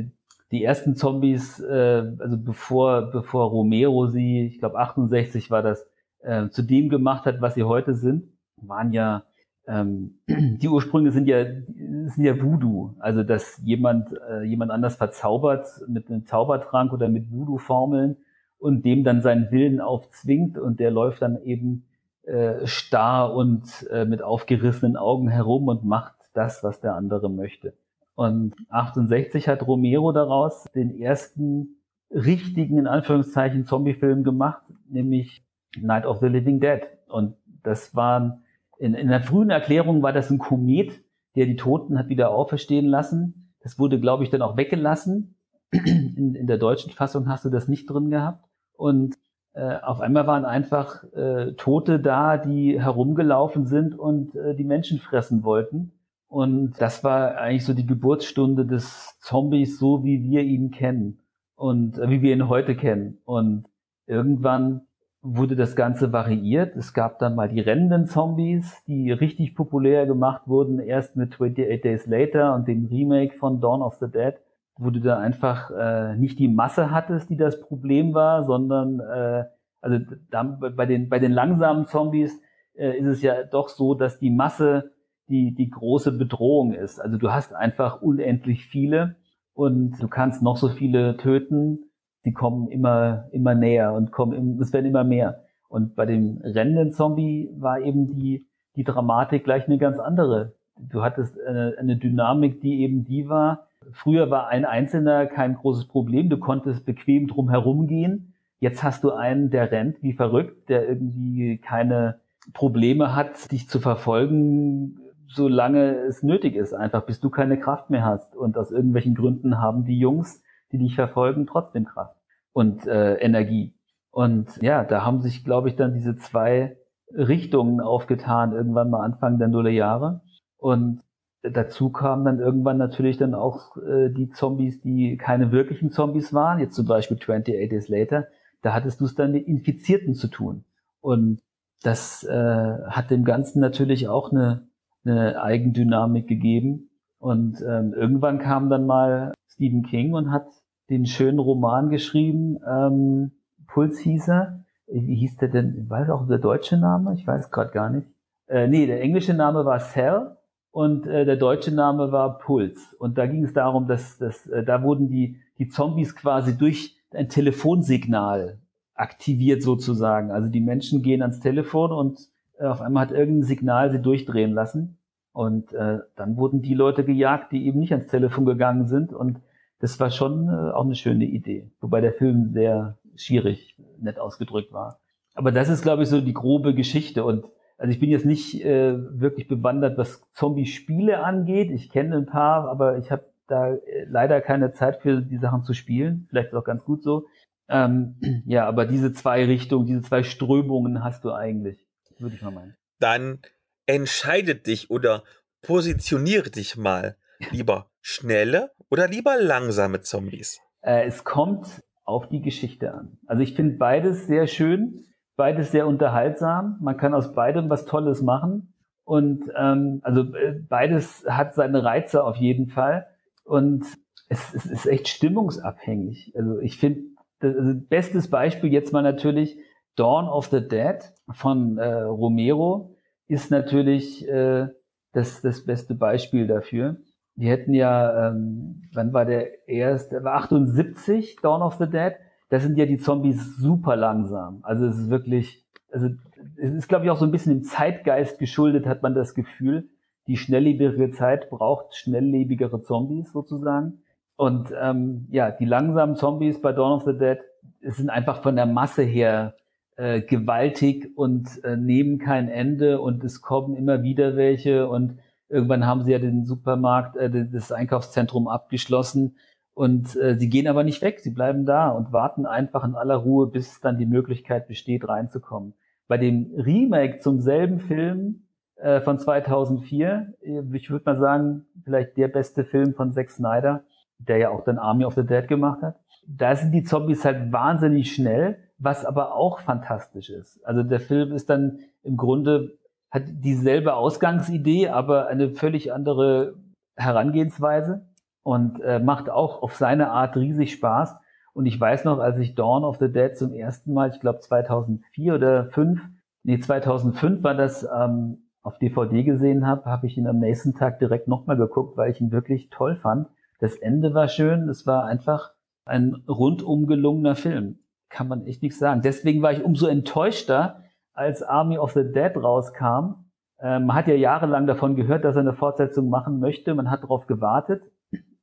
die ersten Zombies, äh, also bevor, bevor Romero sie, ich glaube 68 war das, äh, zu dem gemacht hat, was sie heute sind, waren ja ähm, [clears throat] die Ursprünge sind ja sind ja Voodoo, also dass jemand äh, jemand anders verzaubert mit einem Zaubertrank oder mit Voodoo-Formeln und dem dann seinen Willen aufzwingt und der läuft dann eben äh, starr und äh, mit aufgerissenen Augen herum und macht das, was der andere möchte. Und 68 hat Romero daraus den ersten richtigen, in Anführungszeichen, Zombie-Film gemacht, nämlich Night of the Living Dead. Und das war, in, in der frühen Erklärung war das ein Komet, der die Toten hat wieder auferstehen lassen. Das wurde, glaube ich, dann auch weggelassen. In, in der deutschen Fassung hast du das nicht drin gehabt. Und äh, auf einmal waren einfach äh, Tote da, die herumgelaufen sind und äh, die Menschen fressen wollten. Und das war eigentlich so die Geburtsstunde des Zombies, so wie wir ihn kennen und äh, wie wir ihn heute kennen. Und irgendwann wurde das Ganze variiert. Es gab dann mal die rennenden Zombies, die richtig populär gemacht wurden, erst mit 28 Days Later und dem Remake von Dawn of the Dead, wo du da einfach äh, nicht die Masse hattest, die das Problem war, sondern äh, also da, bei den bei den langsamen Zombies äh, ist es ja doch so, dass die Masse die, die große Bedrohung ist. Also du hast einfach unendlich viele und du kannst noch so viele töten, die kommen immer, immer näher und kommen, es werden immer mehr. Und bei dem rennenden Zombie war eben die, die Dramatik gleich eine ganz andere. Du hattest eine, eine Dynamik, die eben die war. Früher war ein Einzelner kein großes Problem. Du konntest bequem drum herum gehen. Jetzt hast du einen, der rennt wie verrückt, der irgendwie keine Probleme hat, dich zu verfolgen, solange es nötig ist, einfach bis du keine Kraft mehr hast. Und aus irgendwelchen Gründen haben die Jungs, die dich verfolgen, trotzdem Kraft und äh, Energie. Und ja, da haben sich, glaube ich, dann diese zwei Richtungen aufgetan, irgendwann mal Anfang der Nullerjahre. Und dazu kamen dann irgendwann natürlich dann auch äh, die Zombies, die keine wirklichen Zombies waren, jetzt zum Beispiel 28 Days Later, da hattest du es dann mit Infizierten zu tun. Und das äh, hat dem Ganzen natürlich auch eine eine Eigendynamik gegeben. Und ähm, irgendwann kam dann mal Stephen King und hat den schönen Roman geschrieben, ähm, Puls hieß er. Wie hieß der denn? War das auch der deutsche Name? Ich weiß gerade gar nicht. Äh, nee, der englische Name war Cell und äh, der deutsche Name war Puls. Und da ging es darum, dass, dass äh, da wurden die, die Zombies quasi durch ein Telefonsignal aktiviert sozusagen. Also die Menschen gehen ans Telefon und äh, auf einmal hat irgendein Signal sie durchdrehen lassen. Und äh, dann wurden die Leute gejagt, die eben nicht ans Telefon gegangen sind. Und das war schon äh, auch eine schöne Idee. Wobei der Film sehr schwierig, nett ausgedrückt war. aber das ist, glaube ich, so die grobe Geschichte. Und also ich bin jetzt nicht äh, wirklich bewandert, was Zombie-Spiele angeht. Ich kenne ein paar, aber ich habe da äh, leider keine Zeit für die Sachen zu spielen. Vielleicht ist auch ganz gut so. Ähm, [clears throat] ja, aber diese zwei Richtungen, diese zwei Strömungen hast du eigentlich, würde ich mal meinen. Dann entscheide dich oder positioniere dich mal. [laughs] Lieber schnelle oder lieber langsame Zombies? Äh, es kommt auf die Geschichte an. Also ich finde beides sehr schön, beides sehr unterhaltsam. Man kann aus beidem was Tolles machen. Und ähm, also äh, beides hat seine Reize auf jeden Fall. Und es, es ist echt stimmungsabhängig. Also ich finde, also bestes Beispiel jetzt mal natürlich Dawn of the Dead von äh, Romero ist natürlich äh, das, das beste Beispiel dafür. Die hätten ja, ähm, wann war der erste? War 78, Dawn of the Dead. Da sind ja die Zombies super langsam. Also es ist wirklich, also es ist, glaube ich, auch so ein bisschen im Zeitgeist geschuldet, hat man das Gefühl die schnelllebige Zeit braucht schnelllebigere Zombies sozusagen. Und ähm, ja, die langsamen Zombies bei Dawn of the Dead sind einfach von der Masse her äh, gewaltig und äh, nehmen kein Ende und es kommen immer wieder welche und irgendwann haben sie ja den Supermarkt, äh, das Einkaufszentrum abgeschlossen und äh, sie gehen aber nicht weg, sie bleiben da und warten einfach in aller Ruhe, bis dann die Möglichkeit besteht, reinzukommen. Bei dem Remake zum selben Film äh, von 2004. Ich würde mal sagen, vielleicht der beste Film von Zack Snyder, der ja auch dann Army of the Dead gemacht hat. Da sind die Zombies halt wahnsinnig schnell, was aber auch fantastisch ist. Also der Film ist dann im Grunde, hat dieselbe Ausgangsidee, aber eine völlig andere Herangehensweise und äh, macht auch auf seine Art riesig Spaß. Und ich weiß noch, als ich Dawn of the Dead zum ersten Mal, ich glaube 2004 oder 5, nee 2005 war das ähm, auf DVD gesehen habe, habe ich ihn am nächsten Tag direkt nochmal geguckt, weil ich ihn wirklich toll fand. Das Ende war schön, es war einfach ein rundum gelungener Film. Kann man echt nichts sagen. Deswegen war ich umso enttäuschter, als Army of the Dead rauskam. Ähm, man hat ja jahrelang davon gehört, dass er eine Fortsetzung machen möchte. Man hat darauf gewartet.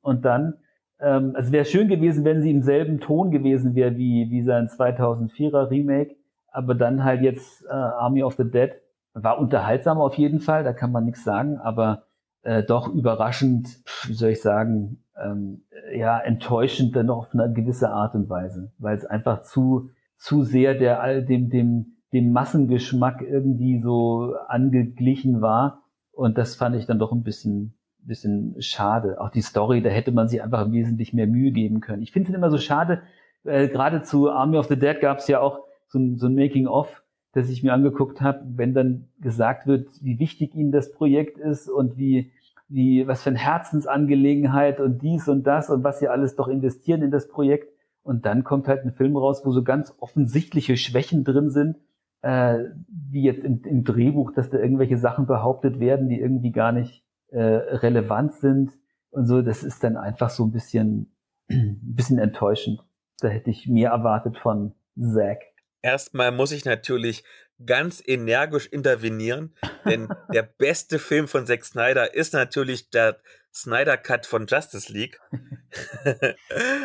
Und dann, ähm, es wäre schön gewesen, wenn sie im selben Ton gewesen wäre wie, wie sein 2004er Remake. Aber dann halt jetzt äh, Army of the Dead war unterhaltsam auf jeden Fall, da kann man nichts sagen, aber äh, doch überraschend, wie soll ich sagen, ähm, ja, enttäuschend dann auf eine gewisse Art und Weise, weil es einfach zu, zu sehr der, dem, dem, dem Massengeschmack irgendwie so angeglichen war. Und das fand ich dann doch ein bisschen, bisschen schade. Auch die Story, da hätte man sich einfach wesentlich mehr Mühe geben können. Ich finde es immer so schade, äh, gerade zu Army of the Dead gab es ja auch so ein, so ein Making-of, das ich mir angeguckt habe, wenn dann gesagt wird, wie wichtig ihnen das Projekt ist und wie, wie, was für eine Herzensangelegenheit und dies und das und was sie alles doch investieren in das Projekt. Und dann kommt halt ein Film raus, wo so ganz offensichtliche Schwächen drin sind, äh, wie jetzt im, im Drehbuch, dass da irgendwelche Sachen behauptet werden, die irgendwie gar nicht äh, relevant sind und so. Das ist dann einfach so ein bisschen, [clears throat] ein bisschen enttäuschend. Da hätte ich mehr erwartet von Zack. Erstmal muss ich natürlich ganz energisch intervenieren, denn [laughs] der beste Film von Zack Snyder ist natürlich der Snyder Cut von Justice League. [laughs]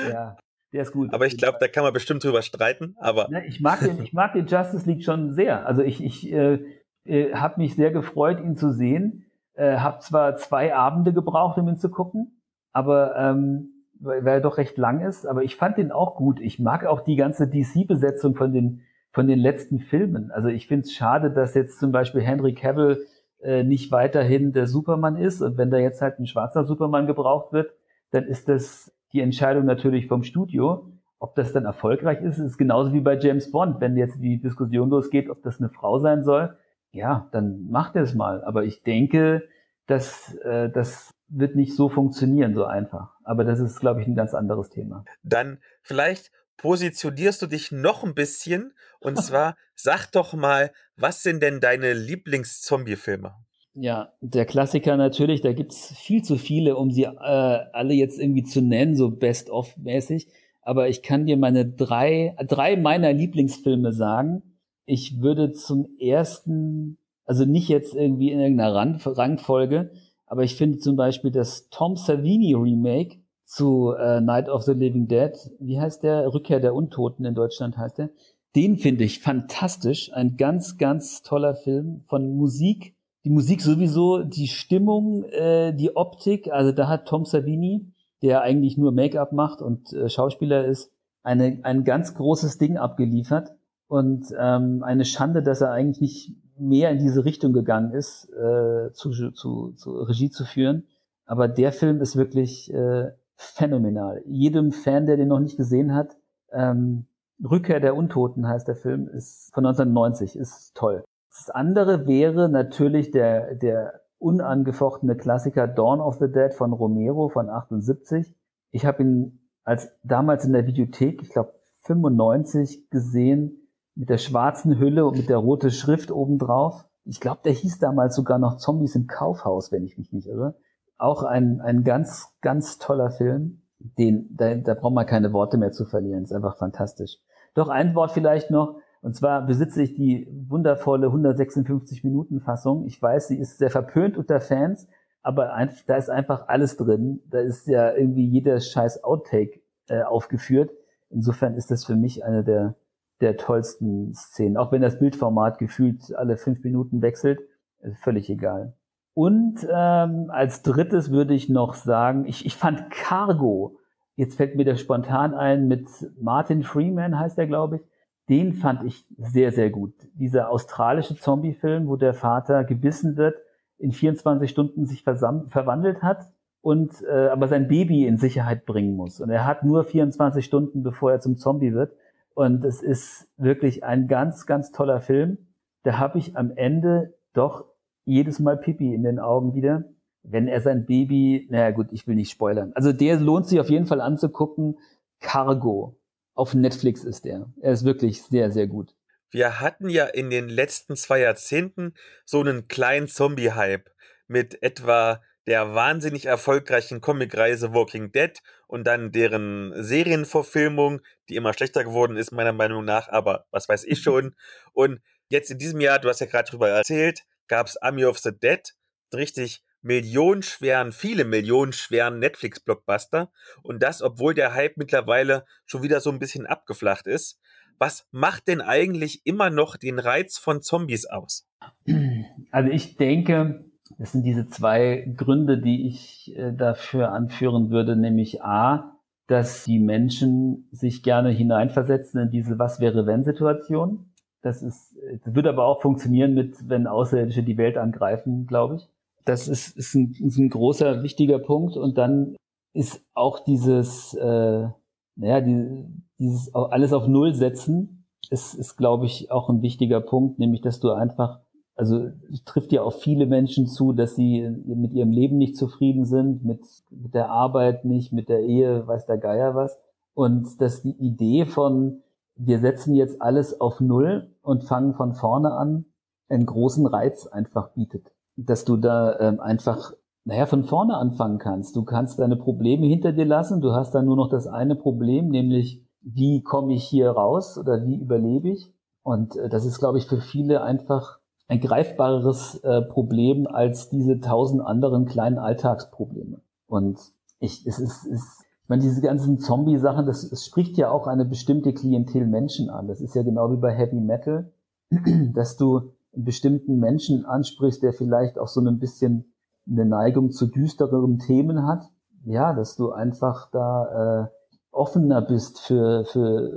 ja, der ist gut. Aber ich glaube, da kann man bestimmt drüber streiten. Aber ja, ich mag den, ich mag den Justice League schon sehr. Also ich, ich äh, äh, habe mich sehr gefreut, ihn zu sehen. Äh, habe zwar zwei Abende gebraucht, um ihn zu gucken, aber ähm, weil, er doch recht lang ist. Aber ich fand den auch gut. Ich mag auch die ganze DC-Besetzung von den von den letzten Filmen. Also ich finde es schade, dass jetzt zum Beispiel Henry Cavill äh, nicht weiterhin der Superman ist. Und wenn da jetzt halt ein schwarzer Superman gebraucht wird, dann ist das die Entscheidung natürlich vom Studio. Ob das dann erfolgreich ist, ist genauso wie bei James Bond. Wenn jetzt die Diskussion losgeht, ob das eine Frau sein soll, ja, dann macht er es mal. Aber ich denke, dass äh, das wird nicht so funktionieren, so einfach. Aber das ist, glaube ich, ein ganz anderes Thema. Dann vielleicht positionierst du dich noch ein bisschen. Und [laughs] zwar, sag doch mal, was sind denn deine Lieblings-Zombie-Filme? Ja, der Klassiker natürlich, da gibt's viel zu viele, um sie äh, alle jetzt irgendwie zu nennen, so best-of-mäßig. Aber ich kann dir meine drei, drei meiner Lieblingsfilme sagen. Ich würde zum ersten, also nicht jetzt irgendwie in irgendeiner Rang Rangfolge, aber ich finde zum Beispiel das Tom Savini Remake zu äh, Night of the Living Dead. Wie heißt der? Rückkehr der Untoten in Deutschland heißt der. Den finde ich fantastisch. Ein ganz, ganz toller Film von Musik. Die Musik sowieso, die Stimmung, äh, die Optik. Also da hat Tom Savini, der eigentlich nur Make-up macht und äh, Schauspieler ist, eine, ein ganz großes Ding abgeliefert. Und ähm, eine Schande, dass er eigentlich nicht mehr in diese Richtung gegangen ist, äh, zu, zu, zu Regie zu führen. Aber der Film ist wirklich äh, phänomenal. Jedem Fan, der den noch nicht gesehen hat, ähm, Rückkehr der Untoten heißt der Film, ist von 1990, ist toll. Das andere wäre natürlich der, der unangefochtene Klassiker Dawn of the Dead von Romero von 78. Ich habe ihn als damals in der Videothek, ich glaube 95 gesehen, mit der schwarzen Hülle und mit der roten Schrift obendrauf. Ich glaube, der hieß damals sogar noch Zombies im Kaufhaus, wenn ich mich nicht irre. Auch ein, ein ganz, ganz toller Film. Den, da, da braucht man keine Worte mehr zu verlieren. Ist einfach fantastisch. Doch ein Wort vielleicht noch. Und zwar besitze ich die wundervolle 156 Minuten Fassung. Ich weiß, sie ist sehr verpönt unter Fans, aber ein, da ist einfach alles drin. Da ist ja irgendwie jeder scheiß Outtake äh, aufgeführt. Insofern ist das für mich eine der, der tollsten Szenen. Auch wenn das Bildformat gefühlt alle fünf Minuten wechselt, ist völlig egal. Und ähm, als drittes würde ich noch sagen, ich, ich fand Cargo, jetzt fällt mir der spontan ein, mit Martin Freeman heißt er, glaube ich, den fand ich sehr, sehr gut. Dieser australische Zombie-Film, wo der Vater gebissen wird, in 24 Stunden sich verwandelt hat und äh, aber sein Baby in Sicherheit bringen muss. Und er hat nur 24 Stunden, bevor er zum Zombie wird. Und es ist wirklich ein ganz, ganz toller Film. Da habe ich am Ende doch jedes Mal Pipi in den Augen wieder, wenn er sein Baby, naja gut, ich will nicht spoilern. Also der lohnt sich auf jeden Fall anzugucken. Cargo. Auf Netflix ist der. Er ist wirklich sehr, sehr gut. Wir hatten ja in den letzten zwei Jahrzehnten so einen kleinen Zombie-Hype mit etwa der wahnsinnig erfolgreichen Comicreise Walking Dead und dann deren Serienverfilmung, die immer schlechter geworden ist, meiner Meinung nach, aber was weiß ich schon. Und jetzt in diesem Jahr, du hast ja gerade drüber erzählt, gab es Army of the Dead, richtig millionenschweren, viele millionenschweren Netflix-Blockbuster. Und das, obwohl der Hype mittlerweile schon wieder so ein bisschen abgeflacht ist. Was macht denn eigentlich immer noch den Reiz von Zombies aus? Also ich denke, es sind diese zwei Gründe, die ich äh, dafür anführen würde, nämlich A, dass die Menschen sich gerne hineinversetzen in diese Was wäre wenn Situation. Das ist, das wird aber auch funktionieren mit, wenn Außerirdische die Welt angreifen, glaube ich. Das ist, ist, ein, ist ein großer, wichtiger Punkt. Und dann ist auch dieses, äh, naja, die, dieses alles auf Null setzen, ist, ist, glaube ich, auch ein wichtiger Punkt, nämlich, dass du einfach, also trifft ja auch viele Menschen zu, dass sie mit ihrem Leben nicht zufrieden sind, mit, mit der Arbeit nicht, mit der Ehe, weiß der Geier was. Und dass die Idee von, wir setzen jetzt alles auf Null und fangen von vorne an, einen großen Reiz einfach bietet. Dass du da ähm, einfach, naja, von vorne anfangen kannst. Du kannst deine Probleme hinter dir lassen. Du hast dann nur noch das eine Problem, nämlich wie komme ich hier raus oder wie überlebe ich? Und äh, das ist, glaube ich, für viele einfach ein greifbareres äh, Problem als diese tausend anderen kleinen Alltagsprobleme. Und ich, es ist, es meine, diese ganzen Zombie-Sachen, das, das spricht ja auch eine bestimmte Klientel Menschen an. Das ist ja genau wie bei Heavy Metal, [clears throat] dass du einen bestimmten Menschen ansprichst, der vielleicht auch so ein bisschen eine Neigung zu düstereren Themen hat. Ja, dass du einfach da äh, offener bist für, für,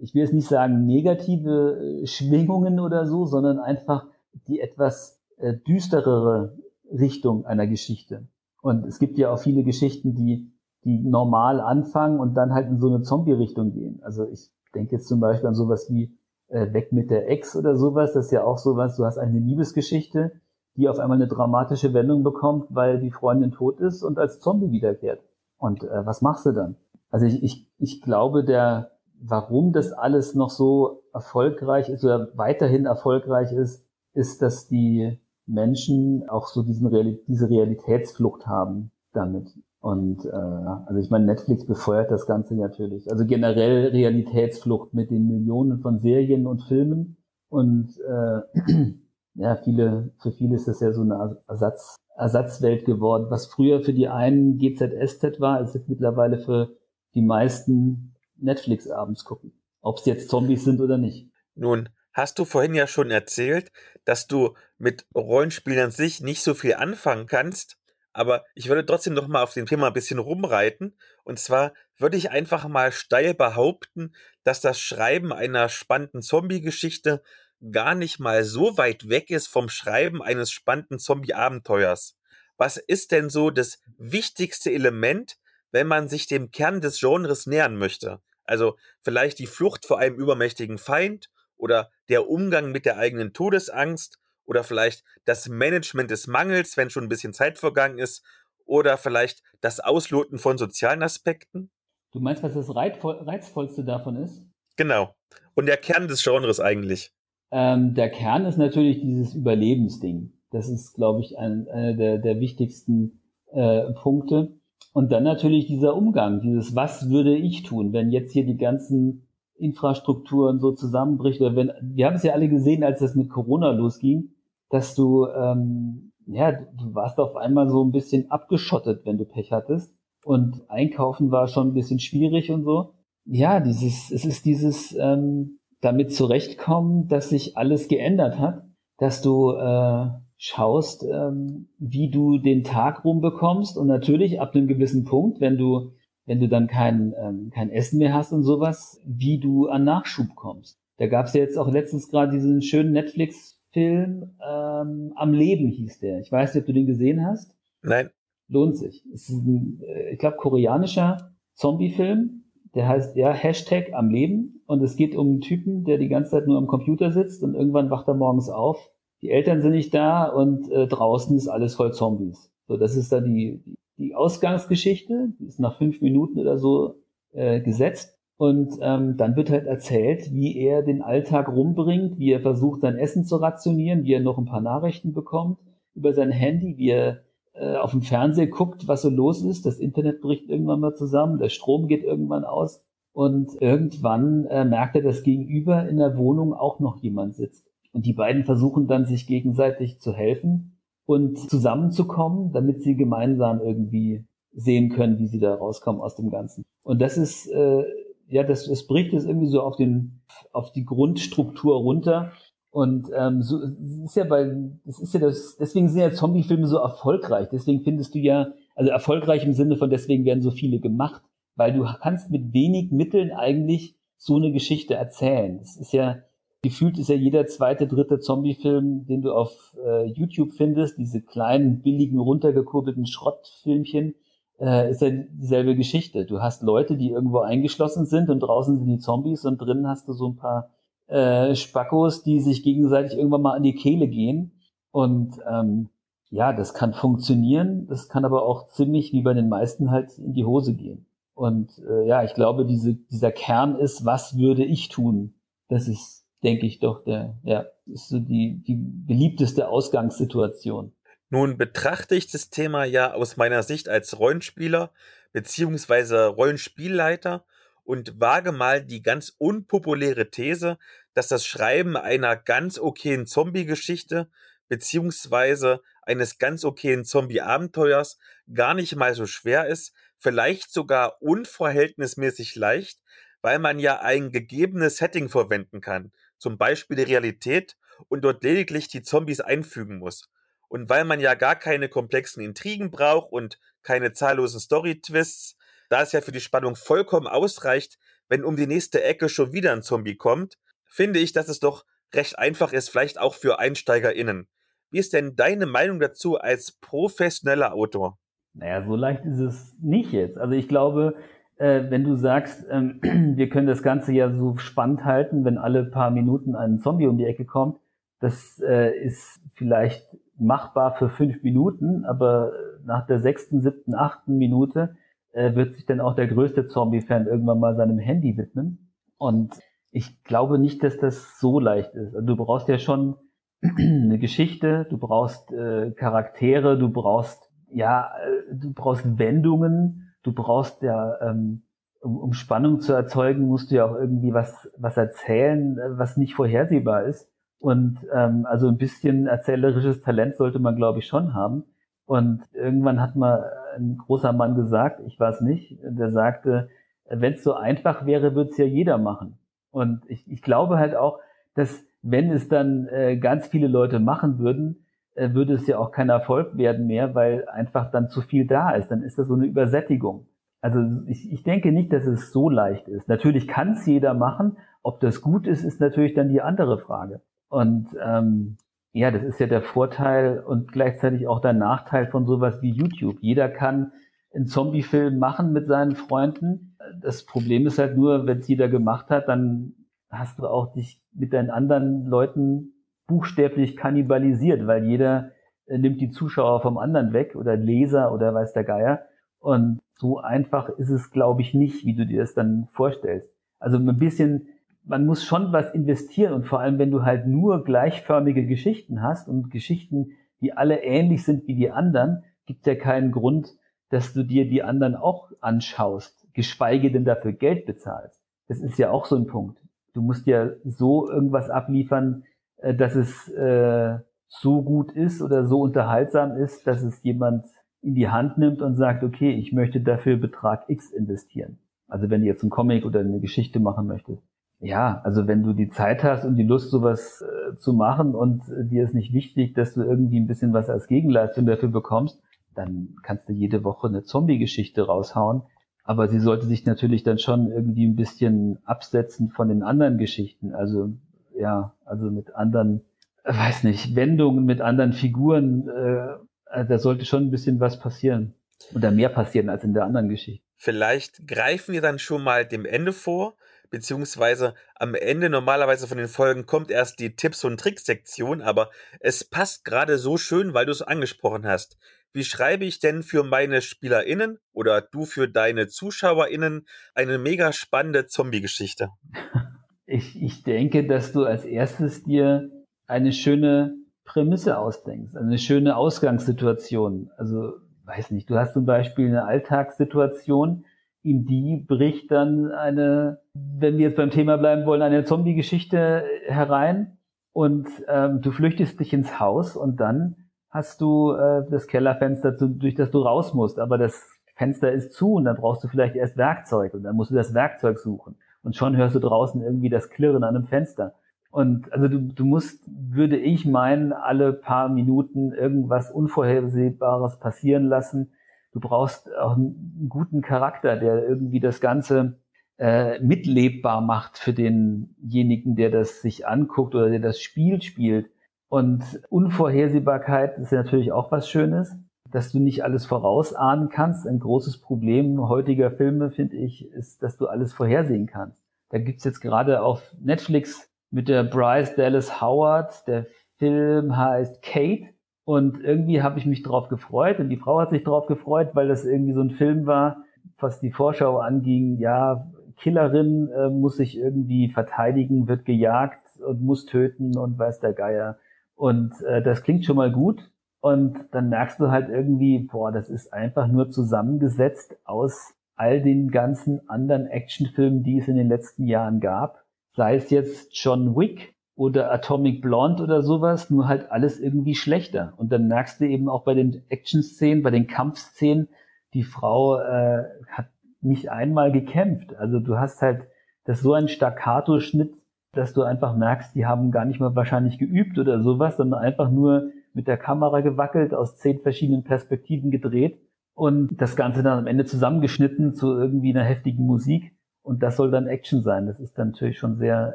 ich will jetzt nicht sagen negative äh, Schwingungen oder so, sondern einfach die etwas äh, düsterere Richtung einer Geschichte. Und es gibt ja auch viele Geschichten, die die normal anfangen und dann halt in so eine Zombie-Richtung gehen. Also ich denke jetzt zum Beispiel an sowas wie äh, Weg mit der Ex oder sowas. Das ist ja auch sowas, du hast eine Liebesgeschichte, die auf einmal eine dramatische Wendung bekommt, weil die Freundin tot ist und als Zombie wiederkehrt. Und äh, was machst du dann? Also ich, ich, ich glaube, der, warum das alles noch so erfolgreich ist oder weiterhin erfolgreich ist, ist, dass die Menschen auch so diesen Real diese Realitätsflucht haben damit. Und äh, also ich meine, Netflix befeuert das Ganze natürlich. Also generell Realitätsflucht mit den Millionen von Serien und Filmen. Und äh, [clears throat] ja, viele, für viele ist das ja so eine Ersatz, Ersatzwelt geworden. Was früher für die einen GZSZ war, ist jetzt mittlerweile für die meisten Netflix abends gucken. Ob es jetzt Zombies sind oder nicht. Nun, hast du vorhin ja schon erzählt, dass du mit Rollenspielen an sich nicht so viel anfangen kannst, aber ich würde trotzdem noch mal auf dem Thema ein bisschen rumreiten. Und zwar würde ich einfach mal steil behaupten, dass das Schreiben einer spannenden Zombie-Geschichte gar nicht mal so weit weg ist vom Schreiben eines spannenden Zombie-Abenteuers. Was ist denn so das wichtigste Element, wenn man sich dem Kern des Genres nähern möchte? Also vielleicht die Flucht vor einem übermächtigen Feind oder der Umgang mit der eigenen Todesangst oder vielleicht das Management des Mangels, wenn schon ein bisschen Zeit vergangen ist oder vielleicht das Ausloten von sozialen Aspekten? Du meinst, was das Reizvollste davon ist? Genau. Und der Kern des Genres eigentlich. Ähm, der Kern ist natürlich dieses Überlebensding. Das ist, glaube ich, ein, einer der, der wichtigsten äh, Punkte. Und dann natürlich dieser Umgang, dieses Was würde ich tun, wenn jetzt hier die ganzen Infrastrukturen so zusammenbricht. Oder wenn, wir haben es ja alle gesehen, als das mit Corona losging, dass du, ähm, ja, du warst auf einmal so ein bisschen abgeschottet, wenn du Pech hattest. Und einkaufen war schon ein bisschen schwierig und so. Ja, dieses, es ist dieses, ähm, damit zurechtkommen, dass sich alles geändert hat, dass du äh, schaust, ähm, wie du den Tag rumbekommst und natürlich ab einem gewissen Punkt, wenn du wenn du dann kein, ähm, kein Essen mehr hast und sowas, wie du an Nachschub kommst. Da gab es ja jetzt auch letztens gerade diesen schönen Netflix-Film ähm, Am Leben hieß der. Ich weiß nicht, ob du den gesehen hast. Nein. Lohnt sich. Es ist ein, äh, ich glaube, koreanischer Zombie-Film der heißt ja Hashtag am Leben und es geht um einen Typen, der die ganze Zeit nur am Computer sitzt und irgendwann wacht er morgens auf. Die Eltern sind nicht da und äh, draußen ist alles voll Zombies. So, das ist dann die, die Ausgangsgeschichte, die ist nach fünf Minuten oder so äh, gesetzt. Und ähm, dann wird halt erzählt, wie er den Alltag rumbringt, wie er versucht, sein Essen zu rationieren, wie er noch ein paar Nachrichten bekommt über sein Handy, wie er äh, auf dem Fernseher guckt, was so los ist. Das Internet bricht irgendwann mal zusammen, der Strom geht irgendwann aus. Und irgendwann äh, merkt er, dass gegenüber in der Wohnung auch noch jemand sitzt. Und die beiden versuchen dann, sich gegenseitig zu helfen und zusammenzukommen, damit sie gemeinsam irgendwie sehen können, wie sie da rauskommen aus dem Ganzen. Und das ist, äh, ja, das, das bricht es irgendwie so auf den, auf die Grundstruktur runter. Und ähm, so ist ja bei, das ist ja das, deswegen sind ja Zombie-Filme so erfolgreich. Deswegen findest du ja, also erfolgreich im Sinne von deswegen werden so viele gemacht, weil du kannst mit wenig Mitteln eigentlich so eine Geschichte erzählen. Das ist ja, gefühlt ist ja jeder zweite, dritte Zombie-Film, den du auf äh, YouTube findest, diese kleinen, billigen, runtergekurbelten Schrottfilmchen, äh, ist ja dieselbe Geschichte. Du hast Leute, die irgendwo eingeschlossen sind und draußen sind die Zombies und drinnen hast du so ein paar äh, Spackos, die sich gegenseitig irgendwann mal an die Kehle gehen. Und ähm, ja, das kann funktionieren, das kann aber auch ziemlich wie bei den meisten halt in die Hose gehen. Und äh, ja, ich glaube, diese, dieser Kern ist, was würde ich tun? Das ist, denke ich, doch der, ja, ist so die, die beliebteste Ausgangssituation. Nun betrachte ich das Thema ja aus meiner Sicht als Rollenspieler beziehungsweise Rollenspielleiter und wage mal die ganz unpopuläre These, dass das Schreiben einer ganz okayen Zombie-Geschichte beziehungsweise eines ganz okayen Zombie-Abenteuers gar nicht mal so schwer ist, vielleicht sogar unverhältnismäßig leicht, weil man ja ein gegebenes Setting verwenden kann, zum Beispiel die Realität, und dort lediglich die Zombies einfügen muss. Und weil man ja gar keine komplexen Intrigen braucht und keine zahllosen Story-Twists, da es ja für die Spannung vollkommen ausreicht, wenn um die nächste Ecke schon wieder ein Zombie kommt, finde ich, dass es doch recht einfach ist, vielleicht auch für EinsteigerInnen. Wie ist denn deine Meinung dazu als professioneller Autor? Naja, so leicht ist es nicht jetzt. Also ich glaube, äh, wenn du sagst, ähm, [clears throat] wir können das Ganze ja so spannend halten, wenn alle paar Minuten ein Zombie um die Ecke kommt, das äh, ist vielleicht machbar für fünf Minuten, aber nach der sechsten, siebten, achten Minute äh, wird sich dann auch der größte Zombie-Fan irgendwann mal seinem Handy widmen. Und ich glaube nicht, dass das so leicht ist. Also du brauchst ja schon [clears throat] eine Geschichte, du brauchst äh, Charaktere, du brauchst ja, äh, du brauchst Wendungen, du brauchst ja, ähm, um, um Spannung zu erzeugen, musst du ja auch irgendwie was was erzählen, äh, was nicht vorhersehbar ist. Und ähm, also ein bisschen erzählerisches Talent sollte man, glaube ich, schon haben. Und irgendwann hat mal ein großer Mann gesagt, ich weiß nicht, der sagte, wenn es so einfach wäre, würde es ja jeder machen. Und ich, ich glaube halt auch, dass wenn es dann äh, ganz viele Leute machen würden, würde es ja auch kein Erfolg werden mehr, weil einfach dann zu viel da ist. Dann ist das so eine Übersättigung. Also ich, ich denke nicht, dass es so leicht ist. Natürlich kann es jeder machen. Ob das gut ist, ist natürlich dann die andere Frage. Und ähm, ja, das ist ja der Vorteil und gleichzeitig auch der Nachteil von sowas wie YouTube. Jeder kann einen Zombie-Film machen mit seinen Freunden. Das Problem ist halt nur, wenn es jeder gemacht hat, dann hast du auch dich mit deinen anderen Leuten buchstäblich kannibalisiert, weil jeder äh, nimmt die Zuschauer vom anderen weg oder Leser oder weiß der Geier. Und so einfach ist es, glaube ich, nicht, wie du dir das dann vorstellst. Also ein bisschen, man muss schon was investieren und vor allem, wenn du halt nur gleichförmige Geschichten hast und Geschichten, die alle ähnlich sind wie die anderen, gibt ja keinen Grund, dass du dir die anderen auch anschaust, geschweige denn dafür Geld bezahlst. Das ist ja auch so ein Punkt. Du musst ja so irgendwas abliefern, äh, dass es äh, so gut ist oder so unterhaltsam ist, dass es jemand in die Hand nimmt und sagt, okay, ich möchte dafür Betrag X investieren. Also wenn du jetzt einen Comic oder eine Geschichte machen möchtest. Ja, also wenn du die Zeit hast und die Lust, sowas äh, zu machen und äh, dir ist nicht wichtig, dass du irgendwie ein bisschen was als Gegenleistung dafür bekommst, dann kannst du jede Woche eine Zombie-Geschichte raushauen. Aber sie sollte sich natürlich dann schon irgendwie ein bisschen absetzen von den anderen Geschichten. Also ja, also mit anderen, äh, weiß nicht, Wendungen, mit anderen Figuren. Äh, da sollte schon ein bisschen was passieren. Oder mehr passieren als in der anderen Geschichte. Vielleicht greifen wir dann schon mal dem Ende vor, beziehungsweise am Ende normalerweise von den Folgen kommt erst die Tipps- und Tricks-Sektion, aber es passt gerade so schön, weil du es angesprochen hast. Wie schreibe ich denn für meine SpielerInnen oder du für deine ZuschauerInnen eine mega spannende Zombie-Geschichte? [laughs] Ich, ich denke, dass du als erstes dir eine schöne Prämisse ausdenkst, eine schöne Ausgangssituation. Also, weiß nicht, du hast zum Beispiel eine Alltagssituation, in die bricht dann eine, wenn wir jetzt beim Thema bleiben wollen, eine Zombie-Geschichte herein und ähm, du flüchtest dich ins Haus und dann hast du äh, das Kellerfenster, durch das du raus musst, aber das Fenster ist zu und dann brauchst du vielleicht erst Werkzeug und dann musst du das Werkzeug suchen und schon hörst du draußen irgendwie das Klirren an einem Fenster. Und also du, du musst, würde ich meinen, alle paar Minuten irgendwas Unvorhersehbares passieren lassen. Du brauchst auch einen guten Charakter, der irgendwie das Ganze äh, mitlebbar macht für denjenigen, der das sich anguckt oder der das Spiel spielt. Und Unvorhersehbarkeit ist ja natürlich auch was Schönes, dass du nicht alles vorausahnen kannst. Ein großes Problem heutiger Filme, finde ich, ist, dass du alles vorhersehen kannst. Da gibt's jetzt gerade auf Netflix mit der Bryce Dallas Howard, der Film heißt Kate. Und irgendwie habe ich mich drauf gefreut und die Frau hat sich drauf gefreut, weil das irgendwie so ein Film war, was die Vorschau anging. Ja, Killerin äh, muss sich irgendwie verteidigen, wird gejagt und muss töten und weiß der Geier. Und äh, das klingt schon mal gut. Und dann merkst du halt irgendwie, boah, das ist einfach nur zusammengesetzt aus all den ganzen anderen Actionfilmen, die es in den letzten Jahren gab. Sei es jetzt John Wick oder Atomic Blonde oder sowas, nur halt alles irgendwie schlechter. Und dann merkst du eben auch bei den Action-Szenen, bei den Kampfszenen, die Frau äh, hat nicht einmal gekämpft. Also du hast halt das so ein Staccato-Schnitt dass du einfach merkst, die haben gar nicht mal wahrscheinlich geübt oder sowas, sondern einfach nur mit der Kamera gewackelt, aus zehn verschiedenen Perspektiven gedreht und das Ganze dann am Ende zusammengeschnitten zu irgendwie einer heftigen Musik. Und das soll dann Action sein. Das ist dann natürlich schon sehr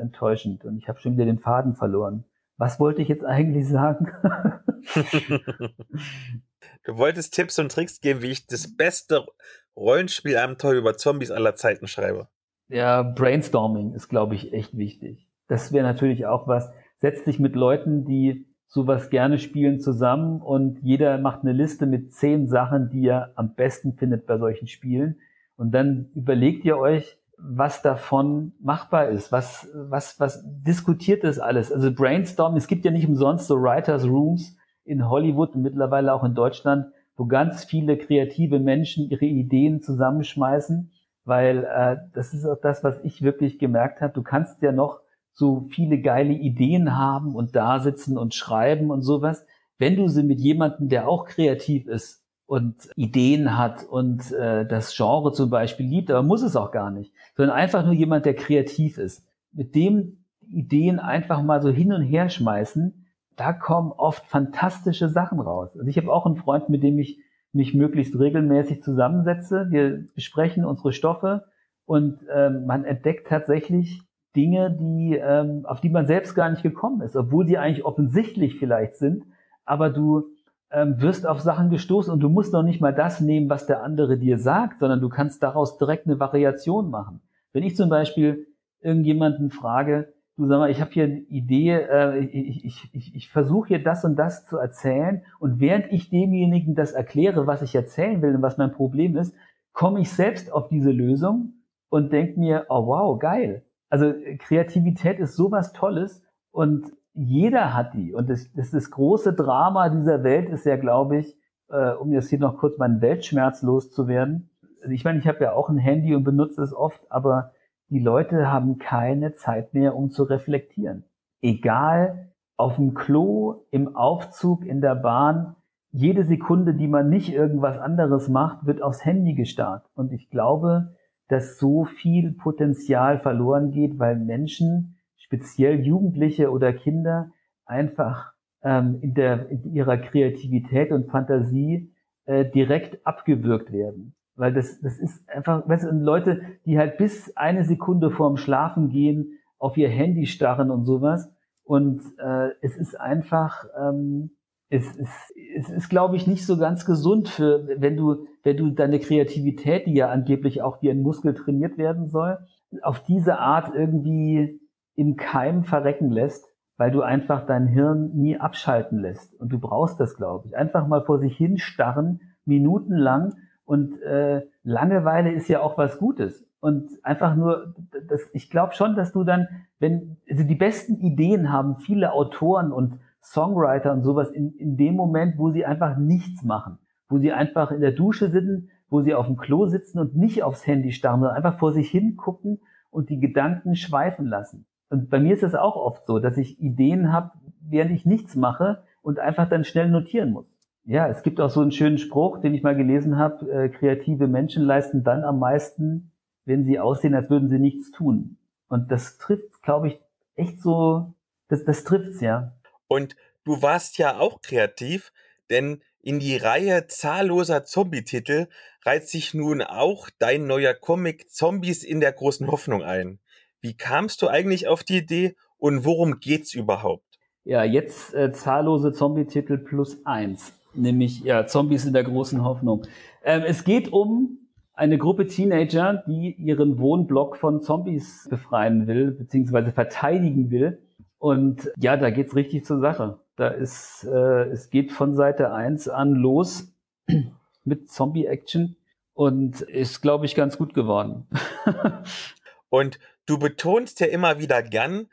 enttäuschend. Und ich habe schon wieder den Faden verloren. Was wollte ich jetzt eigentlich sagen? [laughs] du wolltest Tipps und Tricks geben, wie ich das beste Rollenspielabenteuer über Zombies aller Zeiten schreibe. Ja, Brainstorming ist, glaube ich, echt wichtig. Das wäre natürlich auch was. Setz dich mit Leuten, die sowas gerne spielen, zusammen und jeder macht eine Liste mit zehn Sachen, die er am besten findet bei solchen Spielen. Und dann überlegt ihr euch, was davon machbar ist, was, was, was diskutiert das alles? Also Brainstorm, es gibt ja nicht umsonst so Writers Rooms in Hollywood und mittlerweile auch in Deutschland, wo ganz viele kreative Menschen ihre Ideen zusammenschmeißen, weil äh, das ist auch das, was ich wirklich gemerkt habe. Du kannst ja noch so viele geile Ideen haben und da sitzen und schreiben und sowas. Wenn du sie mit jemandem, der auch kreativ ist und Ideen hat und äh, das Genre zum Beispiel liebt, aber muss es auch gar nicht, sondern einfach nur jemand, der kreativ ist, mit dem Ideen einfach mal so hin und her schmeißen, da kommen oft fantastische Sachen raus. Also ich habe auch einen Freund, mit dem ich mich möglichst regelmäßig zusammensetze. Wir besprechen unsere Stoffe und ähm, man entdeckt tatsächlich Dinge, die, ähm, auf die man selbst gar nicht gekommen ist, obwohl die eigentlich offensichtlich vielleicht sind, aber du ähm, wirst auf Sachen gestoßen und du musst noch nicht mal das nehmen, was der andere dir sagt, sondern du kannst daraus direkt eine Variation machen. Wenn ich zum Beispiel irgendjemanden frage, du sag mal, ich habe hier eine Idee, äh, ich, ich, ich, ich versuche hier das und das zu erzählen und während ich demjenigen das erkläre, was ich erzählen will und was mein Problem ist, komme ich selbst auf diese Lösung und denke mir, oh wow, geil. Also Kreativität ist sowas Tolles und jeder hat die. Und das, das, das große Drama dieser Welt ist ja, glaube ich, äh, um jetzt hier noch kurz meinen Weltschmerz loszuwerden. Ich meine, ich habe ja auch ein Handy und benutze es oft, aber die Leute haben keine Zeit mehr, um zu reflektieren. Egal, auf dem Klo, im Aufzug, in der Bahn, jede Sekunde, die man nicht irgendwas anderes macht, wird aufs Handy gestarrt. Und ich glaube, dass so viel Potenzial verloren geht, weil Menschen, speziell Jugendliche oder Kinder, einfach ähm, in, der, in ihrer Kreativität und Fantasie äh, direkt abgewürgt werden. Weil das, das ist einfach, weißt du, Leute, die halt bis eine Sekunde vorm Schlafen gehen, auf ihr Handy starren und sowas. Und äh, es ist einfach, ähm, es ist, es ist, glaube ich, nicht so ganz gesund für, wenn du, wenn du deine Kreativität, die ja angeblich auch wie ein Muskel trainiert werden soll, auf diese Art irgendwie im Keim verrecken lässt, weil du einfach dein Hirn nie abschalten lässt. Und du brauchst das, glaube ich. Einfach mal vor sich hin starren, minutenlang. Und äh, Langeweile ist ja auch was Gutes. Und einfach nur, das, ich glaube schon, dass du dann, wenn, also die besten Ideen haben viele Autoren und Songwriter und sowas in, in dem Moment, wo sie einfach nichts machen, wo sie einfach in der Dusche sitzen, wo sie auf dem Klo sitzen und nicht aufs Handy starren, sondern einfach vor sich hin gucken und die Gedanken schweifen lassen. Und bei mir ist es auch oft so, dass ich Ideen habe, während ich nichts mache und einfach dann schnell notieren muss. Ja, es gibt auch so einen schönen Spruch, den ich mal gelesen habe, äh, kreative Menschen leisten dann am meisten, wenn sie aussehen, als würden sie nichts tun. Und das trifft, glaube ich, echt so, das, das trifft's, ja. Und du warst ja auch kreativ, denn in die Reihe zahlloser Zombie-Titel reiht sich nun auch dein neuer Comic Zombies in der großen Hoffnung ein. Wie kamst du eigentlich auf die Idee und worum geht's überhaupt? Ja, jetzt äh, zahllose Zombie-Titel plus eins, nämlich ja, Zombies in der großen Hoffnung. Ähm, es geht um eine Gruppe Teenager, die ihren Wohnblock von Zombies befreien will, beziehungsweise verteidigen will. Und ja, da geht's richtig zur Sache. Da ist, äh, es geht von Seite 1 an los [clears throat] mit Zombie-Action und ist, glaube ich, ganz gut geworden. [laughs] und du betonst ja immer wieder gern,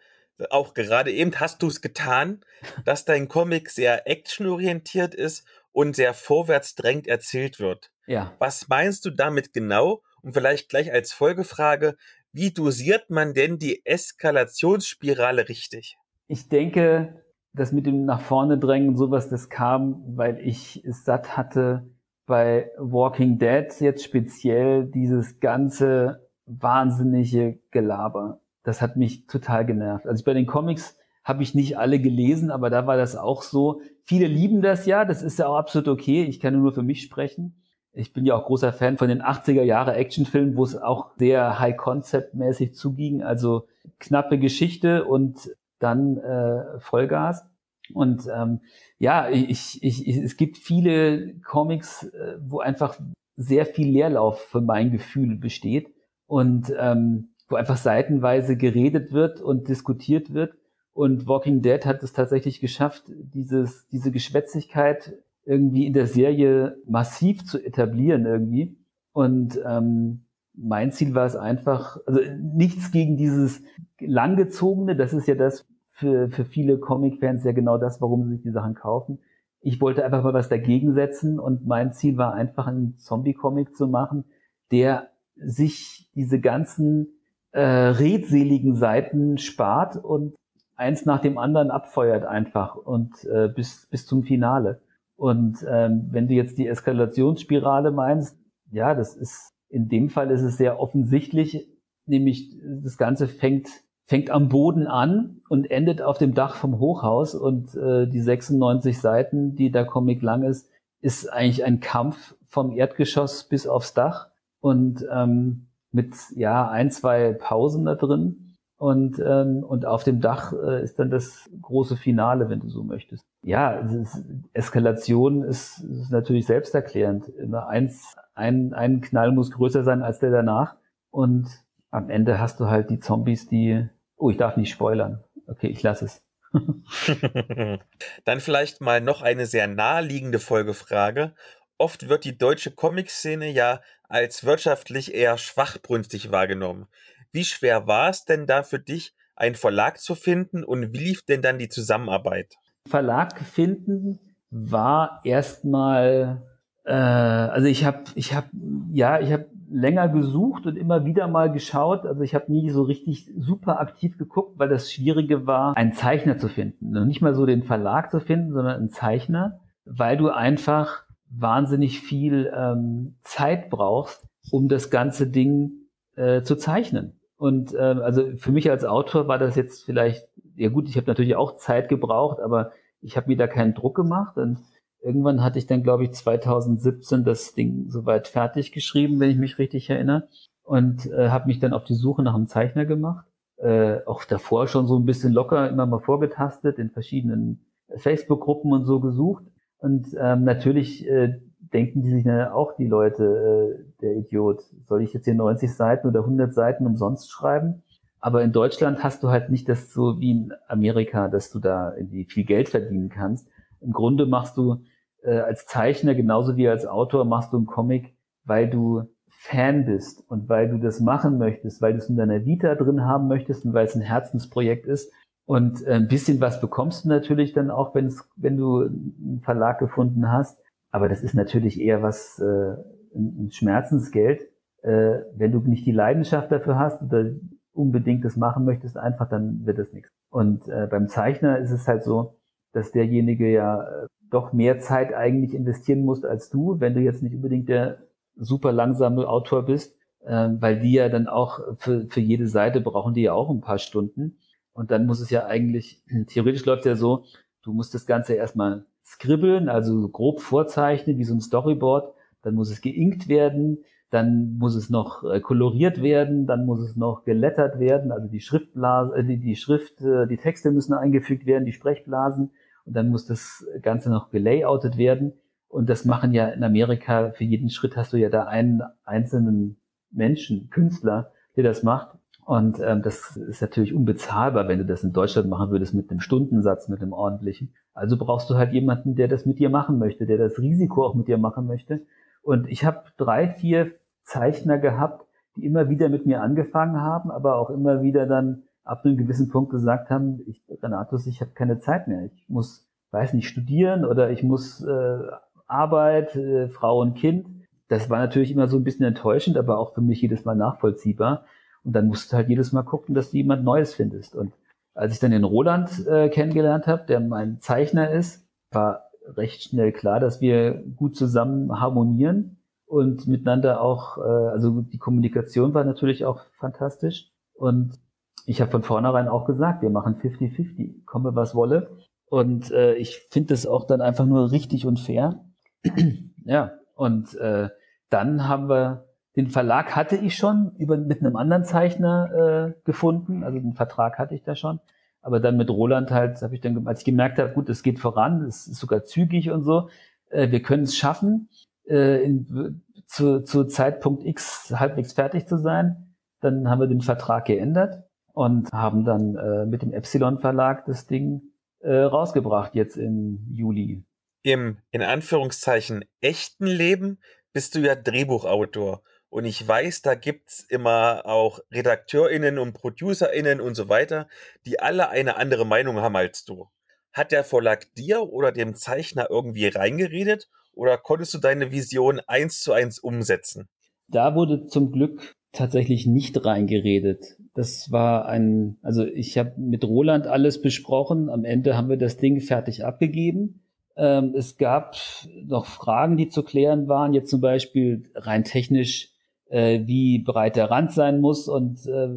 auch gerade eben hast du es getan, dass dein Comic sehr actionorientiert ist und sehr vorwärts drängt erzählt wird. Ja. Was meinst du damit genau? Und vielleicht gleich als Folgefrage, wie dosiert man denn die Eskalationsspirale richtig? Ich denke, das mit dem nach vorne drängen, sowas, das kam, weil ich es satt hatte, bei Walking Dead jetzt speziell dieses ganze wahnsinnige Gelaber. Das hat mich total genervt. Also bei den Comics habe ich nicht alle gelesen, aber da war das auch so. Viele lieben das ja, das ist ja auch absolut okay. Ich kann nur für mich sprechen ich bin ja auch großer Fan von den 80er Jahre Actionfilmen, wo es auch sehr High-Concept-mäßig zuging, also knappe Geschichte und dann äh, Vollgas. Und ähm, ja, ich, ich, ich, es gibt viele Comics, äh, wo einfach sehr viel Leerlauf für mein Gefühl besteht und ähm, wo einfach seitenweise geredet wird und diskutiert wird. Und Walking Dead hat es tatsächlich geschafft, dieses, diese Geschwätzigkeit irgendwie in der Serie massiv zu etablieren irgendwie. Und ähm, mein Ziel war es einfach, also nichts gegen dieses langgezogene, das ist ja das für, für viele Comic-Fans ja genau das, warum sie sich die Sachen kaufen. Ich wollte einfach mal was dagegen setzen und mein Ziel war einfach einen Zombie-Comic zu machen, der sich diese ganzen äh, redseligen Seiten spart und eins nach dem anderen abfeuert einfach und äh, bis, bis zum Finale. Und ähm, wenn du jetzt die Eskalationsspirale meinst, ja, das ist in dem Fall ist es sehr offensichtlich, nämlich das Ganze fängt fängt am Boden an und endet auf dem Dach vom Hochhaus. Und äh, die 96 Seiten, die der Comic lang ist, ist eigentlich ein Kampf vom Erdgeschoss bis aufs Dach. Und ähm, mit ja ein, zwei Pausen da drin und ähm, und auf dem Dach äh, ist dann das große Finale, wenn du so möchtest. Ja, ist, Eskalation ist, ist natürlich selbsterklärend. Immer eins, ein, ein Knall muss größer sein als der danach und am Ende hast du halt die Zombies, die Oh, ich darf nicht spoilern. Okay, ich lasse es. [laughs] Dann vielleicht mal noch eine sehr naheliegende Folgefrage. Oft wird die deutsche Comic-Szene ja als wirtschaftlich eher schwachbrünstig wahrgenommen. Wie schwer war es denn da für dich, einen Verlag zu finden und wie lief denn dann die Zusammenarbeit? Verlag finden war erstmal, äh, also ich habe, ich habe, ja, ich habe länger gesucht und immer wieder mal geschaut. Also ich habe nie so richtig super aktiv geguckt, weil das Schwierige war, einen Zeichner zu finden. Und nicht mal so den Verlag zu finden, sondern einen Zeichner, weil du einfach wahnsinnig viel ähm, Zeit brauchst, um das ganze Ding äh, zu zeichnen. Und ähm, also für mich als Autor war das jetzt vielleicht, ja gut, ich habe natürlich auch Zeit gebraucht, aber ich habe mir da keinen Druck gemacht. Und irgendwann hatte ich dann, glaube ich, 2017 das Ding soweit fertig geschrieben, wenn ich mich richtig erinnere. Und äh, habe mich dann auf die Suche nach einem Zeichner gemacht. Äh, auch davor schon so ein bisschen locker immer mal vorgetastet, in verschiedenen Facebook-Gruppen und so gesucht. Und ähm, natürlich äh, denken die sich dann auch die Leute, äh, der Idiot, soll ich jetzt hier 90 Seiten oder 100 Seiten umsonst schreiben? Aber in Deutschland hast du halt nicht das so wie in Amerika, dass du da irgendwie viel Geld verdienen kannst. Im Grunde machst du äh, als Zeichner genauso wie als Autor machst du einen Comic, weil du Fan bist und weil du das machen möchtest, weil du es in deiner Vita drin haben möchtest und weil es ein Herzensprojekt ist. Und äh, ein bisschen was bekommst du natürlich dann auch, wenn du einen Verlag gefunden hast. Aber das ist natürlich eher was, äh, ein Schmerzensgeld. Äh, wenn du nicht die Leidenschaft dafür hast oder unbedingt das machen möchtest, einfach, dann wird es nichts. Und äh, beim Zeichner ist es halt so, dass derjenige ja äh, doch mehr Zeit eigentlich investieren musst als du, wenn du jetzt nicht unbedingt der super langsame Autor bist, äh, weil die ja dann auch für, für jede Seite brauchen die ja auch ein paar Stunden. Und dann muss es ja eigentlich, [clears throat] theoretisch läuft ja so, du musst das Ganze erstmal skribbeln, also grob vorzeichnen, wie so ein Storyboard, dann muss es geinkt werden, dann muss es noch äh, koloriert werden, dann muss es noch gelettert werden, also die Schriftblase, äh, die, die Schrift, äh, die Texte müssen eingefügt werden, die Sprechblasen und dann muss das Ganze noch gelayoutet werden. Und das machen ja in Amerika, für jeden Schritt hast du ja da einen einzelnen Menschen, Künstler, der das macht. Und ähm, das ist natürlich unbezahlbar, wenn du das in Deutschland machen würdest mit einem Stundensatz, mit einem ordentlichen. Also brauchst du halt jemanden, der das mit dir machen möchte, der das Risiko auch mit dir machen möchte. Und ich habe drei, vier Zeichner gehabt, die immer wieder mit mir angefangen haben, aber auch immer wieder dann ab einem gewissen Punkt gesagt haben, ich, Renatus, ich habe keine Zeit mehr. Ich muss, weiß nicht, studieren oder ich muss äh, Arbeit, äh, Frau und Kind. Das war natürlich immer so ein bisschen enttäuschend, aber auch für mich jedes Mal nachvollziehbar. Und dann musst du halt jedes Mal gucken, dass du jemand Neues findest. Und als ich dann den Roland äh, kennengelernt habe, der mein Zeichner ist, war recht schnell klar, dass wir gut zusammen harmonieren und miteinander auch, äh, also die Kommunikation war natürlich auch fantastisch. Und ich habe von vornherein auch gesagt, wir machen 50-50, komme was wolle. Und äh, ich finde das auch dann einfach nur richtig und fair. [clears throat] ja, und äh, dann haben wir den Verlag hatte ich schon über mit einem anderen Zeichner äh, gefunden, also den Vertrag hatte ich da schon. Aber dann mit Roland halt, habe ich dann, als ich gemerkt habe, gut, es geht voran, es ist sogar zügig und so, äh, wir können es schaffen, äh, in, zu, zu Zeitpunkt X halbwegs fertig zu sein. Dann haben wir den Vertrag geändert und haben dann äh, mit dem Epsilon Verlag das Ding äh, rausgebracht jetzt im Juli. Im in Anführungszeichen echten Leben bist du ja Drehbuchautor. Und ich weiß, da gibt's immer auch RedakteurInnen und ProducerInnen und so weiter, die alle eine andere Meinung haben als du. Hat der Verlag dir oder dem Zeichner irgendwie reingeredet oder konntest du deine Vision eins zu eins umsetzen? Da wurde zum Glück tatsächlich nicht reingeredet. Das war ein, also ich habe mit Roland alles besprochen. Am Ende haben wir das Ding fertig abgegeben. Ähm, es gab noch Fragen, die zu klären waren. Jetzt zum Beispiel rein technisch, äh, wie breit der Rand sein muss und äh,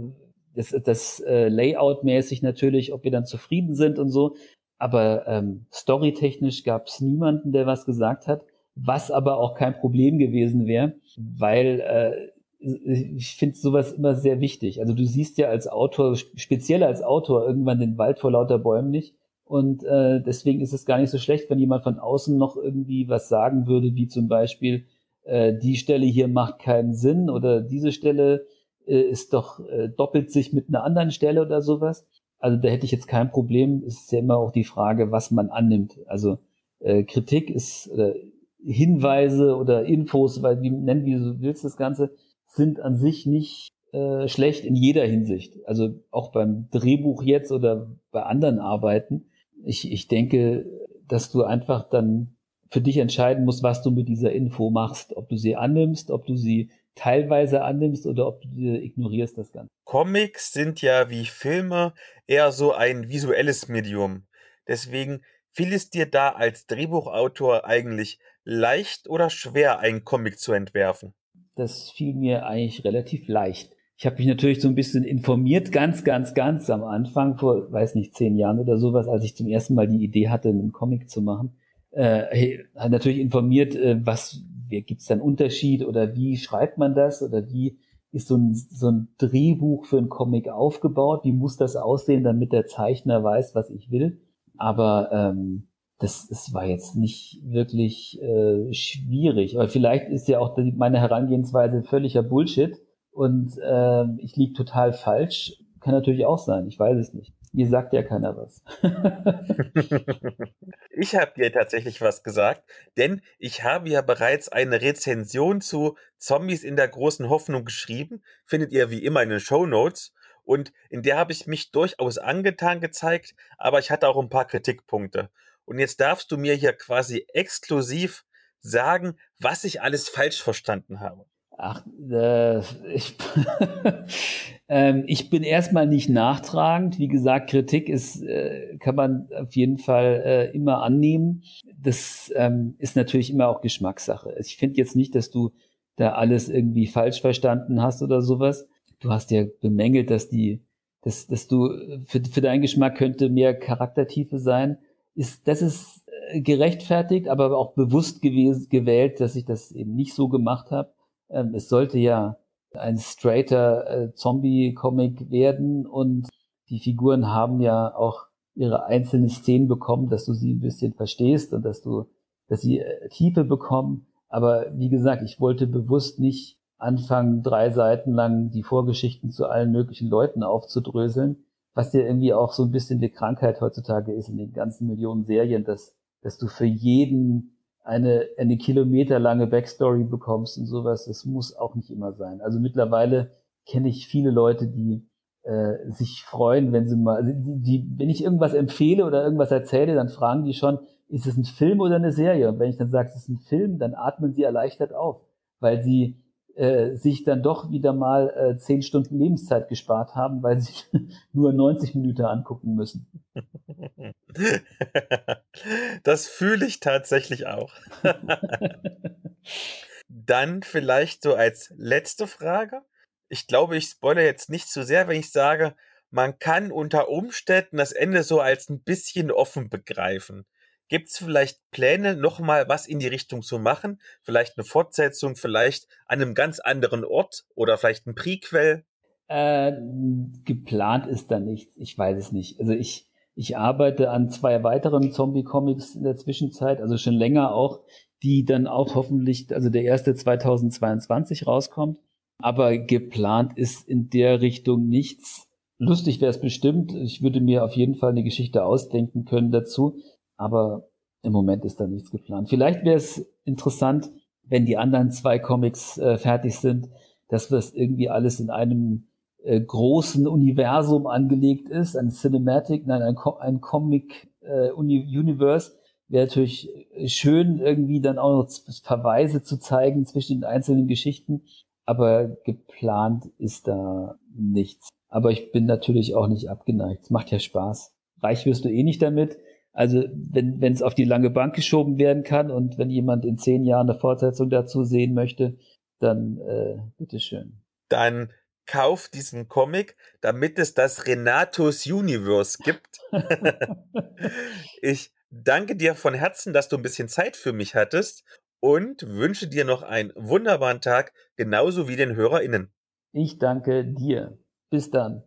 das, das äh, Layout-mäßig natürlich, ob wir dann zufrieden sind und so. Aber ähm, storytechnisch gab es niemanden, der was gesagt hat, was aber auch kein Problem gewesen wäre, weil äh, ich finde sowas immer sehr wichtig. Also du siehst ja als Autor, speziell als Autor, irgendwann den Wald vor lauter Bäumen nicht. Und äh, deswegen ist es gar nicht so schlecht, wenn jemand von außen noch irgendwie was sagen würde, wie zum Beispiel, äh, die Stelle hier macht keinen Sinn oder diese Stelle äh, ist doch äh, doppelt sich mit einer anderen Stelle oder sowas. Also da hätte ich jetzt kein Problem. Es ist ja immer auch die Frage, was man annimmt. Also äh, Kritik ist äh, Hinweise oder Infos, weil wie nennen wie du willst das Ganze, sind an sich nicht äh, schlecht in jeder Hinsicht. Also auch beim Drehbuch jetzt oder bei anderen Arbeiten. Ich, ich denke, dass du einfach dann für dich entscheiden musst, was du mit dieser Info machst, ob du sie annimmst, ob du sie teilweise annimmst oder ob du ignorierst das Ganze. Comics sind ja wie Filme eher so ein visuelles Medium. Deswegen fiel es dir da als Drehbuchautor eigentlich leicht oder schwer, einen Comic zu entwerfen? Das fiel mir eigentlich relativ leicht. Ich habe mich natürlich so ein bisschen informiert, ganz, ganz, ganz am Anfang, vor, weiß nicht, zehn Jahren oder sowas, als ich zum ersten Mal die Idee hatte, einen Comic zu machen. Äh, hat natürlich informiert, äh, was gibt es da einen Unterschied oder wie schreibt man das oder wie ist so ein, so ein Drehbuch für einen Comic aufgebaut, wie muss das aussehen, damit der Zeichner weiß, was ich will. Aber ähm, das, das war jetzt nicht wirklich äh, schwierig. Aber vielleicht ist ja auch die, meine Herangehensweise völliger Bullshit und äh, ich liege total falsch. Kann natürlich auch sein, ich weiß es nicht. Mir sagt ja keiner was. [laughs] ich habe dir tatsächlich was gesagt, denn ich habe ja bereits eine Rezension zu Zombies in der großen Hoffnung geschrieben. Findet ihr wie immer in den Show Notes. Und in der habe ich mich durchaus angetan gezeigt, aber ich hatte auch ein paar Kritikpunkte. Und jetzt darfst du mir hier quasi exklusiv sagen, was ich alles falsch verstanden habe. Ach, äh, ich, [laughs] ähm, ich bin erstmal nicht nachtragend. Wie gesagt, Kritik ist, äh, kann man auf jeden Fall äh, immer annehmen. Das ähm, ist natürlich immer auch Geschmackssache. Ich finde jetzt nicht, dass du da alles irgendwie falsch verstanden hast oder sowas. Du hast ja bemängelt, dass die, dass, dass du für, für deinen Geschmack könnte mehr Charaktertiefe sein. Ist, das ist äh, gerechtfertigt, aber auch bewusst gewählt, dass ich das eben nicht so gemacht habe ähm, es sollte ja ein straighter äh, Zombie-Comic werden und die Figuren haben ja auch ihre einzelnen Szenen bekommen, dass du sie ein bisschen verstehst und dass du, dass sie äh, Tiefe bekommen. Aber wie gesagt, ich wollte bewusst nicht anfangen, drei Seiten lang die Vorgeschichten zu allen möglichen Leuten aufzudröseln, was ja irgendwie auch so ein bisschen die Krankheit heutzutage ist in den ganzen Millionen Serien, dass, dass du für jeden eine, eine kilometerlange Backstory bekommst und sowas. Das muss auch nicht immer sein. Also mittlerweile kenne ich viele Leute, die äh, sich freuen, wenn sie mal, also die, die, wenn ich irgendwas empfehle oder irgendwas erzähle, dann fragen die schon, ist es ein Film oder eine Serie? Und wenn ich dann sage, es ist ein Film, dann atmen sie erleichtert auf, weil sie äh, sich dann doch wieder mal äh, zehn Stunden Lebenszeit gespart haben, weil sie [laughs] nur 90 Minuten angucken müssen. [laughs] Das fühle ich tatsächlich auch. [laughs] Dann vielleicht so als letzte Frage. Ich glaube, ich spoilere jetzt nicht zu sehr, wenn ich sage, man kann unter Umständen das Ende so als ein bisschen offen begreifen. Gibt es vielleicht Pläne, nochmal was in die Richtung zu machen? Vielleicht eine Fortsetzung, vielleicht an einem ganz anderen Ort oder vielleicht ein Prequel? Äh, geplant ist da nichts. Ich weiß es nicht. Also ich, ich arbeite an zwei weiteren Zombie-Comics in der Zwischenzeit, also schon länger auch, die dann auch hoffentlich, also der erste 2022 rauskommt. Aber geplant ist in der Richtung nichts. Lustig wäre es bestimmt. Ich würde mir auf jeden Fall eine Geschichte ausdenken können dazu. Aber im Moment ist da nichts geplant. Vielleicht wäre es interessant, wenn die anderen zwei Comics äh, fertig sind, dass es irgendwie alles in einem äh, großen Universum angelegt ist, ein Cinematic, nein, ein, ein Comic äh, Universe, wäre natürlich schön, irgendwie dann auch noch Verweise zu zeigen zwischen den einzelnen Geschichten, aber geplant ist da nichts. Aber ich bin natürlich auch nicht abgeneigt. Es macht ja Spaß. Reich wirst du eh nicht damit. Also wenn wenn es auf die lange Bank geschoben werden kann und wenn jemand in zehn Jahren eine Fortsetzung dazu sehen möchte, dann äh, bitteschön. Dann kauf diesen Comic, damit es das Renatos Universe gibt. [laughs] ich danke dir von Herzen, dass du ein bisschen Zeit für mich hattest und wünsche dir noch einen wunderbaren Tag, genauso wie den HörerInnen. Ich danke dir. Bis dann.